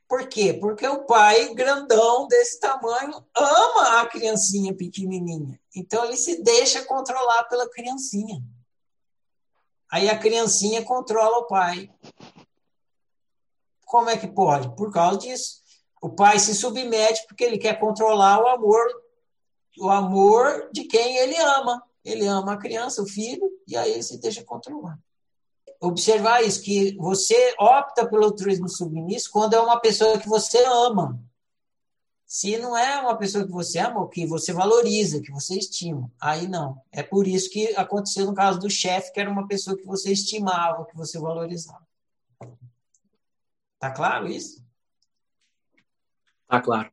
Por quê? Porque o pai grandão desse tamanho ama a criancinha pequenininha. Então ele se deixa controlar pela criancinha. Aí a criancinha controla o pai. Como é que pode? Por causa disso. O pai se submete porque ele quer controlar o amor, o amor de quem ele ama. Ele ama a criança, o filho, e aí ele se deixa controlar observar isso, que você opta pelo altruísmo submisso quando é uma pessoa que você ama. Se não é uma pessoa que você ama, ou que você valoriza, que você estima, aí não. É por isso que aconteceu no caso do chefe, que era uma pessoa que você estimava, que você valorizava. Tá claro isso? Tá claro.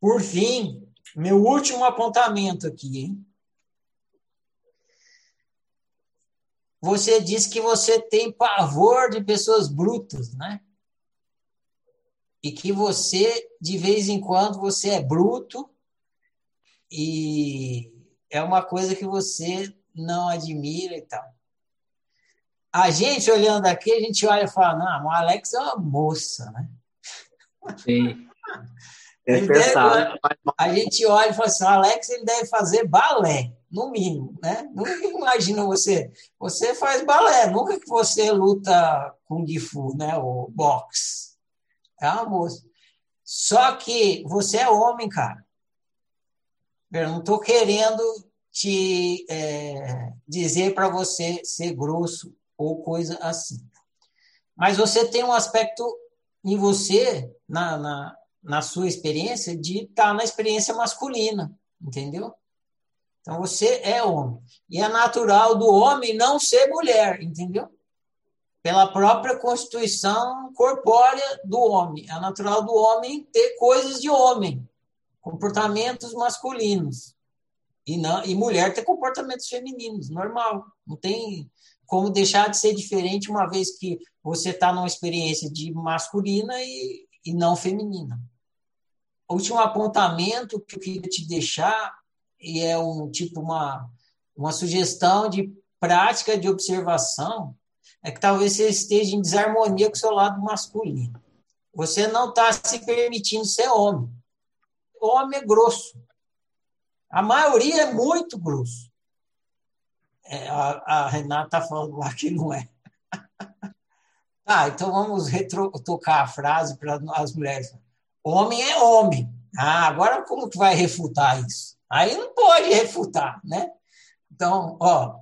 Por fim, meu último apontamento aqui, hein? Você disse que você tem pavor de pessoas brutas, né? E que você, de vez em quando, você é bruto e é uma coisa que você não admira e tal. A gente, olhando aqui, a gente olha e fala, não, o Alex é uma moça, né? Sim. É deve, a gente olha e fala assim, o Alex ele deve fazer balé no mínimo, né? Nunca imagina você, você faz balé, nunca que você luta kung fu, né? O boxe, é uma moça. Só que você é homem, cara. Eu não estou querendo te é, dizer para você ser grosso ou coisa assim. Mas você tem um aspecto em você, na, na, na sua experiência, de estar tá na experiência masculina, entendeu? Então você é homem. E é natural do homem não ser mulher, entendeu? Pela própria constituição corpórea do homem. É natural do homem ter coisas de homem, comportamentos masculinos. E, não, e mulher ter comportamentos femininos, normal. Não tem como deixar de ser diferente uma vez que você está numa experiência de masculina e, e não feminina. Último apontamento que eu queria te deixar e é um tipo uma, uma sugestão de prática de observação, é que talvez você esteja em desarmonia com o seu lado masculino. Você não está se permitindo ser homem. Homem é grosso. A maioria é muito grosso. É, a, a, Renata está falando lá que não é. tá, [laughs] então vamos retocar a frase para as mulheres. Homem é homem. Ah, agora como que vai refutar isso? Aí não pode refutar, né? Então, ó,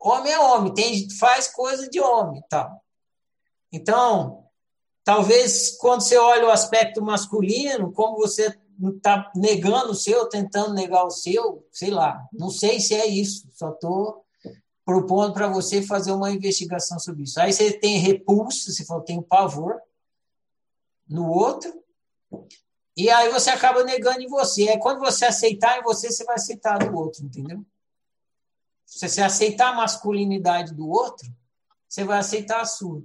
homem é homem, tem, faz coisa de homem, tal. Então, talvez quando você olha o aspecto masculino, como você está negando o seu, tentando negar o seu, sei lá, não sei se é isso, só estou propondo para você fazer uma investigação sobre isso. Aí você tem repulsa, você falou, tem pavor no outro, e aí você acaba negando em você. É quando você aceitar em você, você vai aceitar do outro, entendeu? Se você aceitar a masculinidade do outro, você vai aceitar a sua.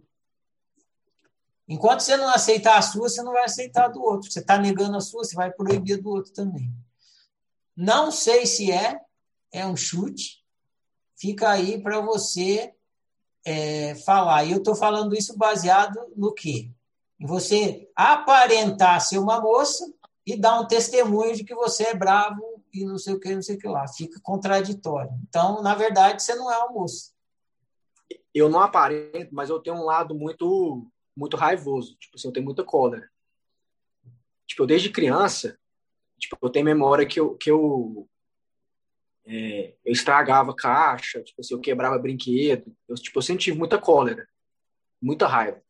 Enquanto você não aceitar a sua, você não vai aceitar do outro. Você está negando a sua, você vai proibir do outro também. Não sei se é, é um chute. Fica aí para você é, falar. E eu estou falando isso baseado no quê? Você aparentar ser uma moça e dar um testemunho de que você é bravo e não sei o que, não sei o que lá. Fica contraditório. Então, na verdade, você não é uma moça. Eu não aparento, mas eu tenho um lado muito muito raivoso. Tipo assim, eu tenho muita cólera. Tipo, eu desde criança, tipo, eu tenho memória que eu, que eu, é, eu estragava caixa, tipo assim, eu quebrava brinquedo. Eu, tipo, eu sempre tive muita cólera, muita raiva.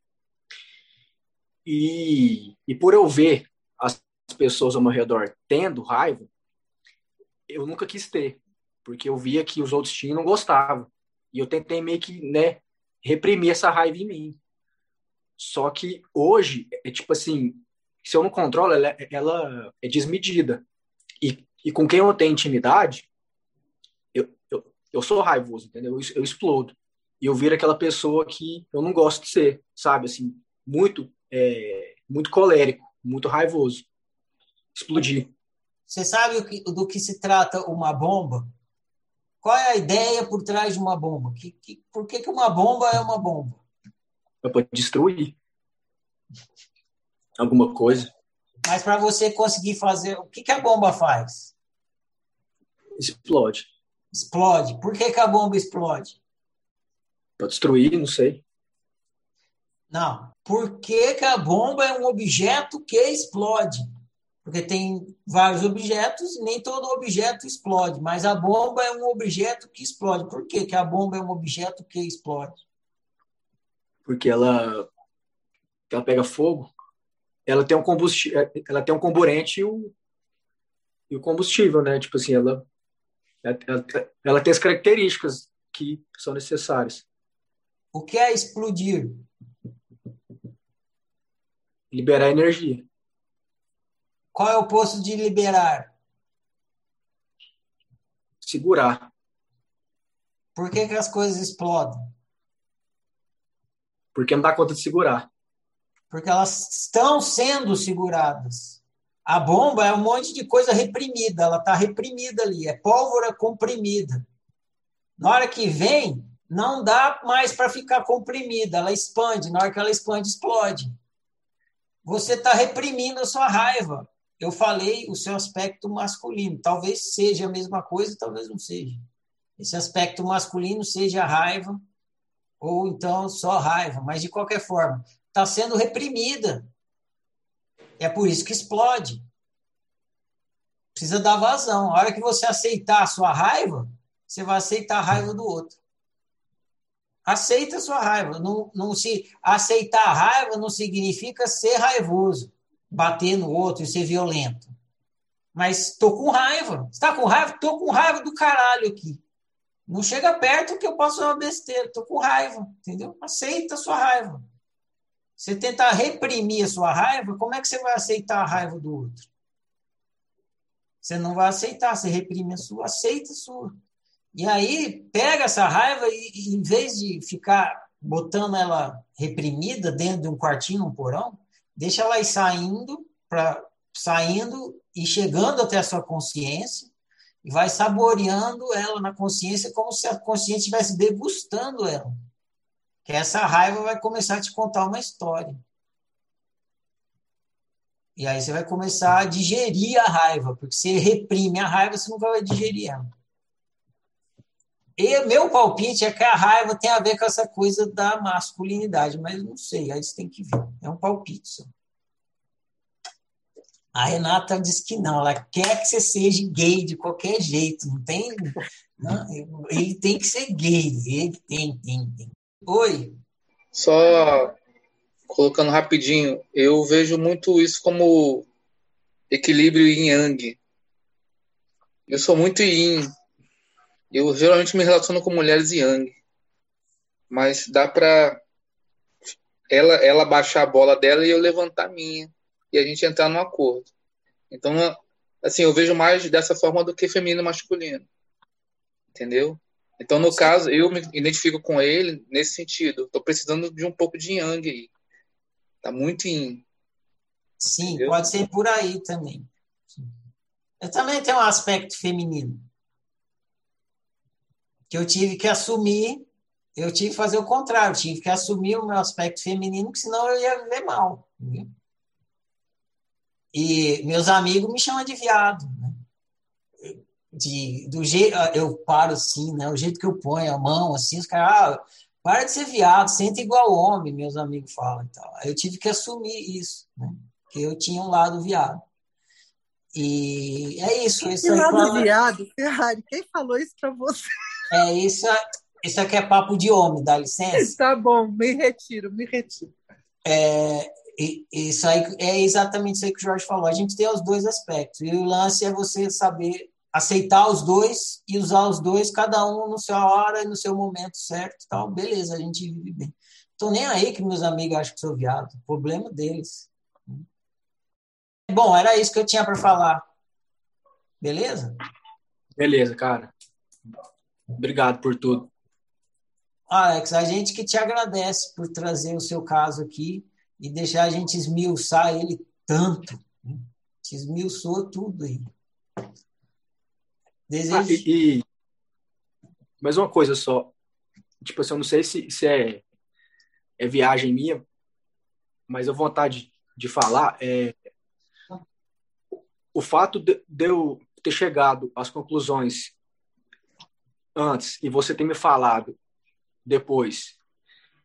E, e por eu ver as pessoas ao meu redor tendo raiva, eu nunca quis ter, porque eu via que os outros tinham e não gostavam. E eu tentei meio que, né, reprimir essa raiva em mim. Só que hoje, é tipo assim, se eu não controlo, ela, ela é desmedida. E, e com quem eu tenho intimidade, eu sou raivoso, entendeu? Eu, eu explodo. E eu viro aquela pessoa que eu não gosto de ser, sabe? Assim, muito, é, muito colérico, muito raivoso. Explodir. Você sabe do que, se trata uma bomba? Qual é a ideia por trás de uma bomba? Que, que, por que, que uma bomba é uma bomba? Para destruir alguma coisa. Mas para você conseguir fazer. O que, que a bomba faz? Explode. Explode. Por que, que a bomba explode? Para destruir, não sei. Não. Por que, que a bomba é um objeto que explode? Porque tem vários objetos e nem todo objeto explode, mas a bomba é um objeto que explode. Por que, que a bomba é um objeto que explode? Porque ela, ela pega fogo, ela tem um combustível, ela tem um comburente e o, e o combustível, né? Tipo assim, ela, ela, ela tem as características que são necessárias. O que é explodir? Liberar energia. Qual é o posto de liberar? Segurar. Por que, que as coisas explodem? Porque não dá conta de segurar. Porque elas estão sendo seguradas. A bomba é um monte de coisa reprimida, ela está reprimida ali, é pólvora comprimida. Na hora que vem, não dá mais para ficar comprimida, ela expande. Na hora que ela expande, explode. Você está reprimindo a sua raiva eu falei o seu aspecto masculino. Talvez seja a mesma coisa, talvez não seja. Esse aspecto masculino seja a raiva, ou então só raiva, mas de qualquer forma, está sendo reprimida. É por isso que explode. Precisa dar vazão. A hora que você aceitar a sua raiva, você vai aceitar a raiva do outro. Aceita a sua raiva. Não, não se aceitar a raiva não significa ser raivoso bater no outro e ser violento. Mas tô com raiva. Está com raiva? Tô com raiva do caralho aqui. Não chega perto que eu posso fazer uma besteira. Tô com raiva, entendeu? Aceita a sua raiva. Você tentar reprimir a sua raiva, como é que você vai aceitar a raiva do outro? Você não vai aceitar, você reprime a sua, aceita a sua. E aí, pega essa raiva e, e em vez de ficar botando ela reprimida dentro de um quartinho, um porão, deixa ela ir saindo, pra, saindo e chegando até a sua consciência, e vai saboreando ela na consciência como se a consciência estivesse degustando ela. Que essa raiva vai começar a te contar uma história. E aí você vai começar a digerir a raiva, porque você reprime a raiva, você nunca vai digerir ela. E meu palpite é que a raiva tem a ver com essa coisa da masculinidade, mas não sei, aí você tem que ver. É um palpite só. A Renata diz que não, ela quer que você seja gay de qualquer jeito, não tem. Não, ele tem que ser gay, ele tem, tem, tem. Oi. Só colocando rapidinho, eu vejo muito isso como equilíbrio yin yang. Eu sou muito yin, eu geralmente me relaciono com mulheres yang, mas dá para ela, ela baixar a bola dela e eu levantar a minha e a gente entrar num acordo. Então, assim, eu vejo mais dessa forma do que feminino e masculino. Entendeu? Então, no Sim. caso, eu me identifico com ele nesse sentido. Estou precisando de um pouco de yang aí. Tá muito em. Sim, entendeu? pode ser por aí também. Eu também tenho um aspecto feminino que eu tive que assumir, eu tive que fazer o contrário, tive que assumir o meu aspecto feminino, porque senão eu ia viver mal. Entendeu? E meus amigos me chamam de viado. Né? De, do jeito, eu paro assim, né? O jeito que eu ponho a mão, assim, os caras, ah, para de ser viado, senta igual homem, meus amigos falam. Então. Eu tive que assumir isso, né? Que eu tinha um lado viado. E é isso. Que lado fala... viado, Ferrari? Quem falou isso para você? É, isso, isso aqui é papo de homem, dá licença? Tá bom, me retiro, me retiro. É, isso aí é exatamente isso aí que o Jorge falou. A gente tem os dois aspectos. E o lance é você saber aceitar os dois e usar os dois, cada um no sua hora e no seu momento certo. Tal. Beleza, a gente vive bem. Tô nem aí que meus amigos acham que sou viado. Problema deles. Bom, era isso que eu tinha para falar. Beleza? Beleza, cara. Obrigado por tudo. Alex, a gente que te agradece por trazer o seu caso aqui e deixar a gente esmiuçar ele tanto. Né? Te esmiuçou tudo aí. Desejo... Ah, e, e, mais uma coisa só. Tipo assim, eu não sei se, se é, é viagem minha, mas a vontade de falar é o fato de, de eu ter chegado às conclusões antes e você ter me falado depois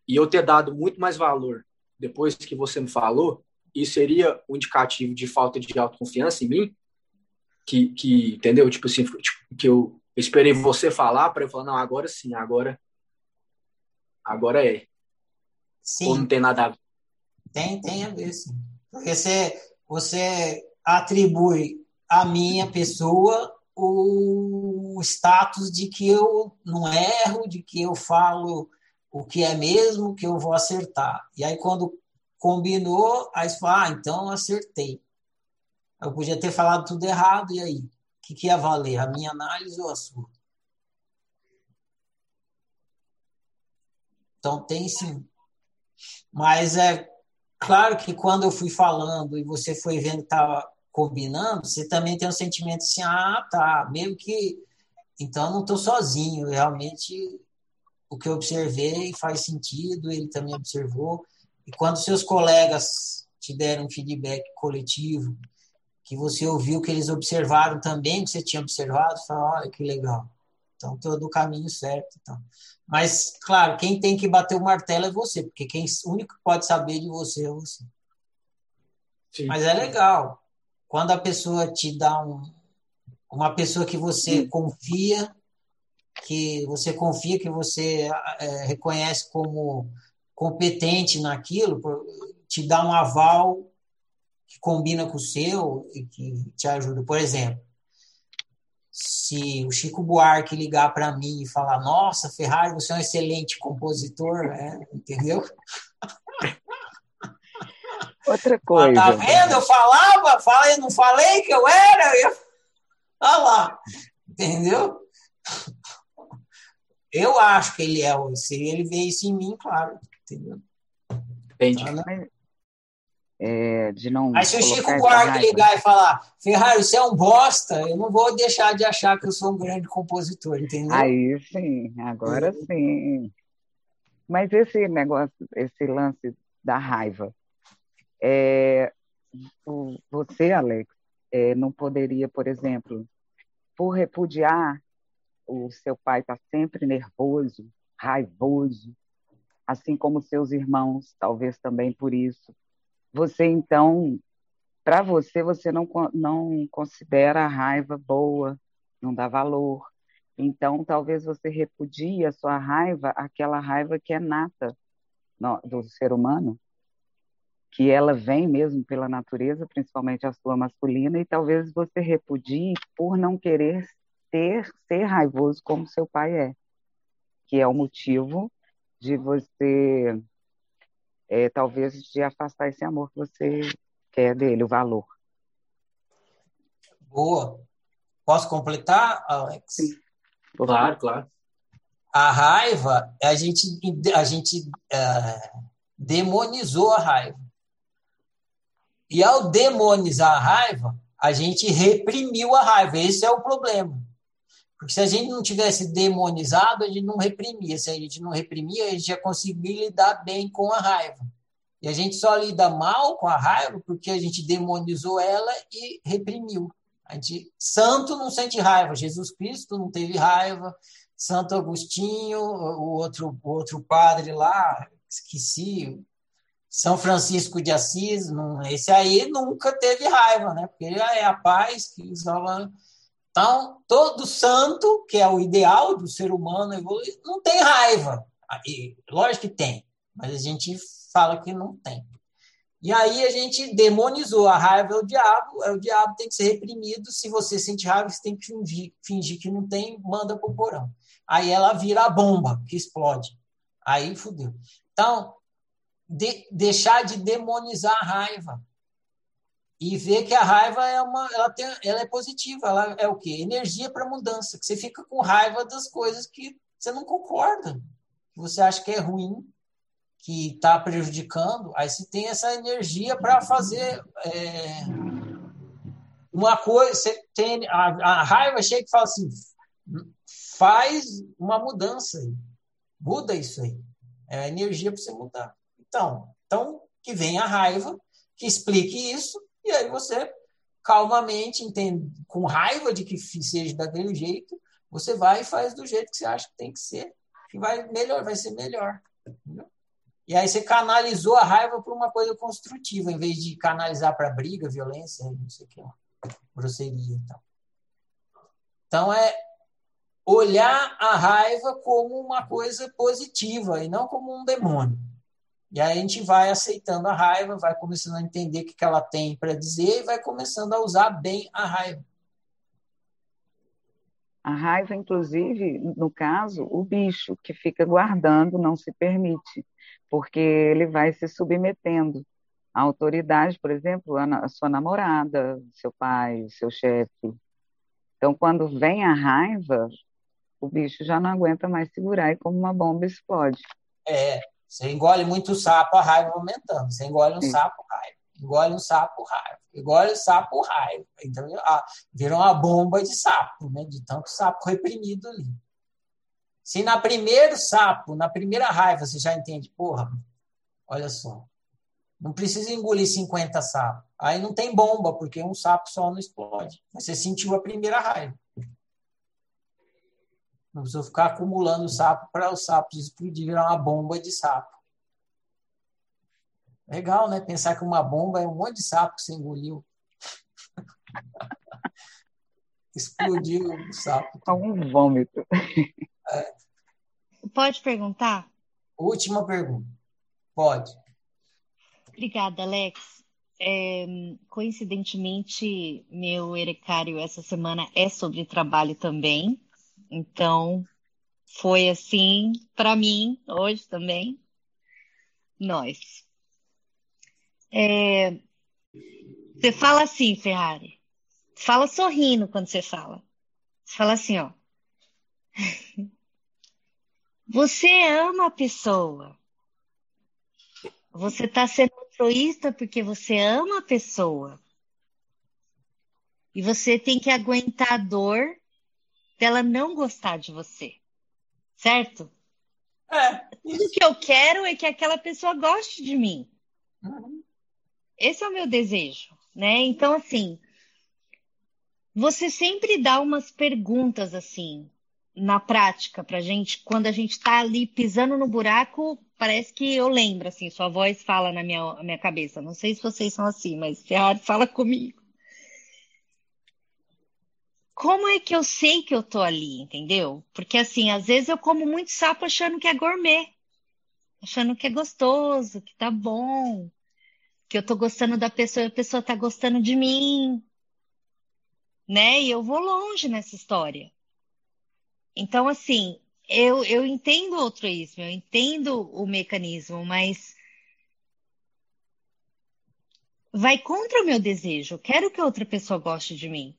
e eu ter dado muito mais valor depois que você me falou, isso seria um indicativo de falta de autoconfiança em mim? Que, que entendeu? Tipo assim, tipo, que eu esperei você falar para eu falar, não, agora sim, agora agora é. Sim. Ou não tem nada a ver? Tem, tem a ver, sim. Porque você, você atribui a minha pessoa o status de que eu não erro, de que eu falo o que é mesmo, que eu vou acertar. E aí, quando combinou, aí você fala, ah, então acertei. Eu podia ter falado tudo errado, e aí? O que, que ia valer, a minha análise ou a sua? Então, tem sim. Mas é claro que quando eu fui falando e você foi vendo que estava combinando, você também tem um sentimento assim, ah, tá, meio que. Então não estou sozinho, realmente o que eu observei faz sentido, ele também observou. E quando seus colegas te deram um feedback coletivo, que você ouviu que eles observaram também, que você tinha observado, você fala, olha que legal. Então, estou do caminho certo. Então. Mas, claro, quem tem que bater o martelo é você, porque quem o único que pode saber de você é você. Sim. Mas é legal quando a pessoa te dá um, uma pessoa que você confia, que você confia, que você é, reconhece como competente naquilo, te dá um aval que combina com o seu e que te ajuda. Por exemplo, se o Chico Buarque ligar para mim e falar: Nossa, Ferrari, você é um excelente compositor, né? entendeu? [laughs] Outra coisa. tá vendo? Eu falava, falei, não falei que eu era. Eu... Olha lá. Entendeu? Eu acho que ele é Se ele vê isso em mim, claro. Entendeu? Entendi. Tá, né? é, de não. Aí se o Chico Buarque ligar e falar, Ferrari, você é um bosta, eu não vou deixar de achar que eu sou um grande compositor, entendeu? Aí sim, agora sim. Mas esse negócio, esse lance da raiva, é, você, Alex, é, não poderia, por exemplo, por repudiar, o seu pai está sempre nervoso, raivoso, assim como seus irmãos, talvez também por isso. Você, então, para você, você não, não considera a raiva boa, não dá valor. Então, talvez você repudie a sua raiva, aquela raiva que é nata do ser humano, que ela vem mesmo pela natureza, principalmente a sua masculina, e talvez você repudie por não querer ter, ser raivoso como seu pai é, que é o motivo de você, é, talvez, de afastar esse amor que você quer dele, o valor. Boa. Posso completar, Alex? Sim. Claro, claro. A raiva, a gente, a gente uh, demonizou a raiva. E ao demonizar a raiva, a gente reprimiu a raiva. Esse é o problema. Porque se a gente não tivesse demonizado, a gente não reprimia. Se a gente não reprimia, a gente ia conseguir lidar bem com a raiva. E a gente só lida mal com a raiva porque a gente demonizou ela e reprimiu. A gente, santo não sente raiva. Jesus Cristo não teve raiva. Santo Agostinho, o outro, o outro padre lá, esqueci, são Francisco de Assis, não, esse aí nunca teve raiva, né? Porque ele é a paz que usava. Então, todo santo, que é o ideal do ser humano não tem raiva. E, lógico que tem, mas a gente fala que não tem. E aí a gente demonizou. A raiva é o diabo, é o diabo tem que ser reprimido. Se você sente raiva, você tem que fingir, fingir que não tem, manda pro porão. Aí ela vira a bomba que explode. Aí fudeu. Então, de, deixar de demonizar a raiva. e ver que a raiva é uma, ela, tem, ela é positiva, ela é o quê? Energia para mudança, que você fica com raiva das coisas que você não concorda, que você acha que é ruim, que está prejudicando, aí você tem essa energia para fazer é, uma coisa, você tem a, a raiva chega e fala assim, faz uma mudança aí, muda isso aí, é a energia para você mudar. Então, então que venha a raiva, que explique isso e aí você, calmamente, entende, com raiva de que seja daquele jeito, você vai e faz do jeito que você acha que tem que ser, que vai melhor, vai ser melhor. Entendeu? E aí você canalizou a raiva para uma coisa construtiva, em vez de canalizar para briga, violência, não sei o que, grosseria então. Então é olhar a raiva como uma coisa positiva e não como um demônio. E aí a gente vai aceitando a raiva, vai começando a entender o que ela tem para dizer e vai começando a usar bem a raiva. A raiva, inclusive, no caso, o bicho que fica guardando não se permite, porque ele vai se submetendo à autoridade, por exemplo, a sua namorada, seu pai, seu chefe. Então, quando vem a raiva, o bicho já não aguenta mais segurar e como uma bomba explode. É, você engole muito sapo, a raiva aumentando. Você engole um sapo, raiva. Engole um sapo, raiva. Engole um sapo, raiva. Então, virou uma bomba de sapo, né? De tanto sapo reprimido ali. Se na primeiro sapo, na primeira raiva, você já entende, porra, olha só, não precisa engolir 50 sapos. Aí não tem bomba, porque um sapo só não explode. Você sentiu a primeira raiva. Não precisa ficar acumulando sapo para os sapos explodir, virar uma bomba de sapo. Legal, né? Pensar que uma bomba é um monte de sapo que você engoliu. [laughs] Explodiu o sapo. É um vômito. É. Pode perguntar? Última pergunta. Pode. Obrigada, Alex. É, coincidentemente, meu erecário essa semana é sobre trabalho também. Então, foi assim para mim hoje também. Nós. É, você fala assim, Ferrari. Fala sorrindo quando você fala. Você fala assim, ó. [laughs] Você ama a pessoa. Você está sendo altruísta porque você ama a pessoa. E você tem que aguentar a dor dela não gostar de você. Certo? É. Tudo que eu quero é que aquela pessoa goste de mim. Uhum. Esse é o meu desejo, né? Então, assim, você sempre dá umas perguntas assim na prática pra gente, quando a gente tá ali pisando no buraco, parece que eu lembro, assim, sua voz fala na minha, na minha cabeça. Não sei se vocês são assim, mas Ferrari fala comigo como é que eu sei que eu tô ali, entendeu? Porque assim, às vezes eu como muito sapo achando que é gourmet, achando que é gostoso, que tá bom, que eu tô gostando da pessoa e a pessoa tá gostando de mim, né? E eu vou longe nessa história. Então, assim, eu, eu entendo o altruísmo, eu entendo o mecanismo, mas vai contra o meu desejo. Eu quero que outra pessoa goste de mim.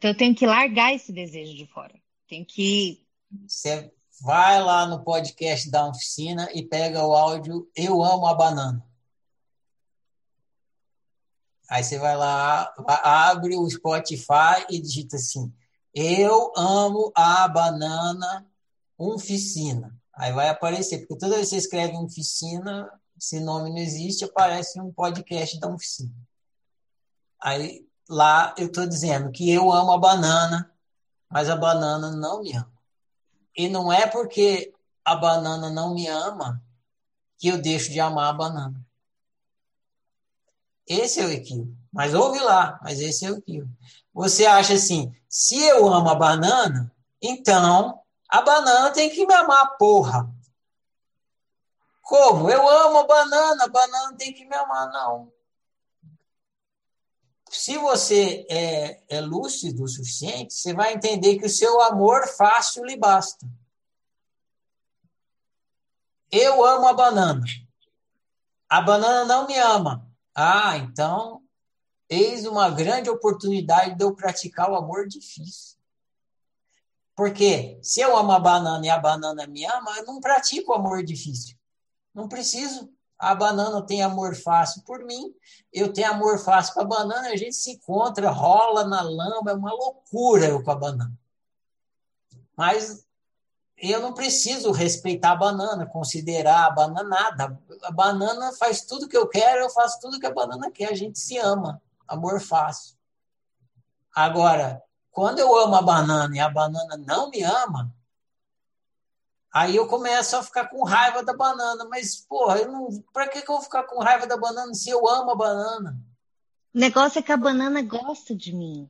Então eu tenho que largar esse desejo de fora. Tem que. Você vai lá no podcast da oficina e pega o áudio Eu Amo a Banana. Aí você vai lá, abre o Spotify e digita assim: Eu amo a banana oficina. Aí vai aparecer, porque toda vez que você escreve oficina, esse nome não existe, aparece um podcast da oficina. Aí lá eu estou dizendo que eu amo a banana, mas a banana não me ama. E não é porque a banana não me ama que eu deixo de amar a banana. Esse é o equívoco. Mas ouve lá, mas esse é o equívoco. Você acha assim, se eu amo a banana, então a banana tem que me amar, porra. Como? Eu amo a banana, a banana tem que me amar, não se você é, é lúcido o suficiente, você vai entender que o seu amor fácil lhe basta. Eu amo a banana. A banana não me ama. Ah, então eis uma grande oportunidade de eu praticar o amor difícil. Porque se eu amo a banana e a banana me ama, eu não pratico o amor difícil. Não preciso. A banana tem amor fácil por mim, eu tenho amor fácil com a banana, a gente se encontra, rola na lama, é uma loucura eu com a banana. Mas eu não preciso respeitar a banana, considerar a banana nada. A banana faz tudo que eu quero, eu faço tudo que a banana quer, a gente se ama. Amor fácil. Agora, quando eu amo a banana e a banana não me ama, Aí eu começo a ficar com raiva da banana. Mas, porra, eu não... pra que, que eu vou ficar com raiva da banana se eu amo a banana? O negócio é que a banana gosta de mim.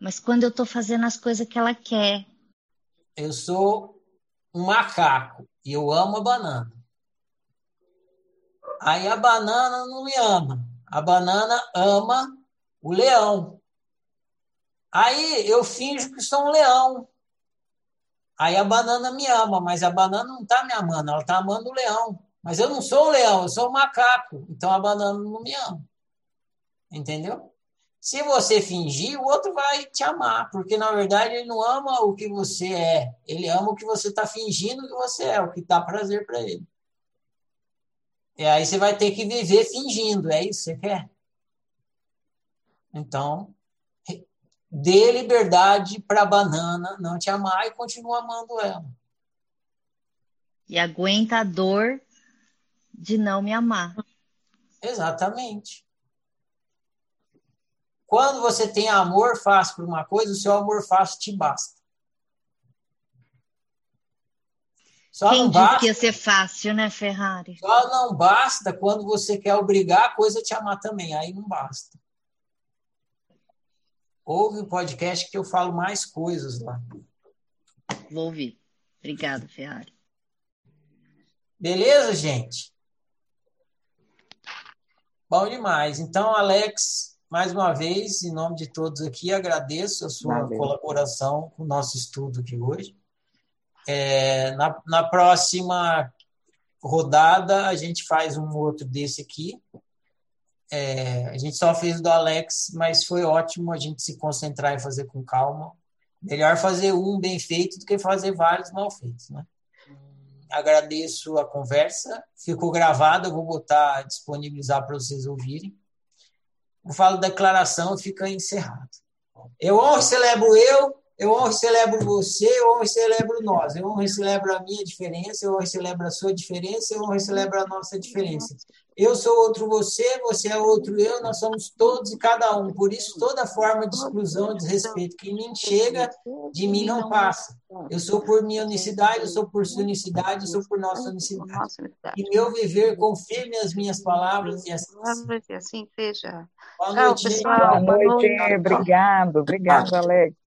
Mas quando eu tô fazendo as coisas que ela quer. Eu sou um macaco e eu amo a banana. Aí a banana não me ama. A banana ama o leão. Aí eu finjo que sou um leão. Aí a banana me ama, mas a banana não está me amando, ela está amando o leão. Mas eu não sou o leão, eu sou o macaco. Então a banana não me ama. Entendeu? Se você fingir, o outro vai te amar, porque na verdade ele não ama o que você é, ele ama o que você está fingindo que você é, o que dá prazer para ele. E aí você vai ter que viver fingindo, é isso que você quer? Então, dê liberdade para a banana não te amar e continua amando ela. E aguenta a dor de não me amar. Exatamente. Quando você tem amor fácil por uma coisa, o seu amor fácil te basta. Só Quem não basta, que ia ser fácil, né, Ferrari? Só não basta quando você quer obrigar a coisa a te amar também. Aí não basta. Ouve o podcast que eu falo mais coisas lá. Vou ouvir. Obrigada, Ferrari. Beleza, gente? Bom demais. Então, Alex, mais uma vez, em nome de todos aqui, agradeço a sua Valeu. colaboração com o nosso estudo aqui hoje. É, na, na próxima rodada, a gente faz um outro desse aqui. É, a gente só fez do Alex, mas foi ótimo a gente se concentrar e fazer com calma. Melhor fazer um bem feito do que fazer vários mal feitos, né? Agradeço a conversa, ficou gravada, vou botar, disponibilizar para vocês ouvirem. Eu falo declaração e fica encerrado. Eu honro e celebro eu, eu honro e celebro você, eu honro e celebro nós. Eu honro e celebro a minha diferença, eu honro e celebro a sua diferença, eu honro e celebro a nossa diferença. Eu sou outro você, você é outro eu, nós somos todos e cada um. Por isso, toda forma de exclusão, desrespeito que me chega, de mim não passa. Eu sou por minha unicidade, eu sou por sua unicidade, eu sou por nossa unicidade. E meu viver confirme as minhas palavras e assim. assim seja. Boa noite, Boa noite. Obrigado, obrigado, Alex.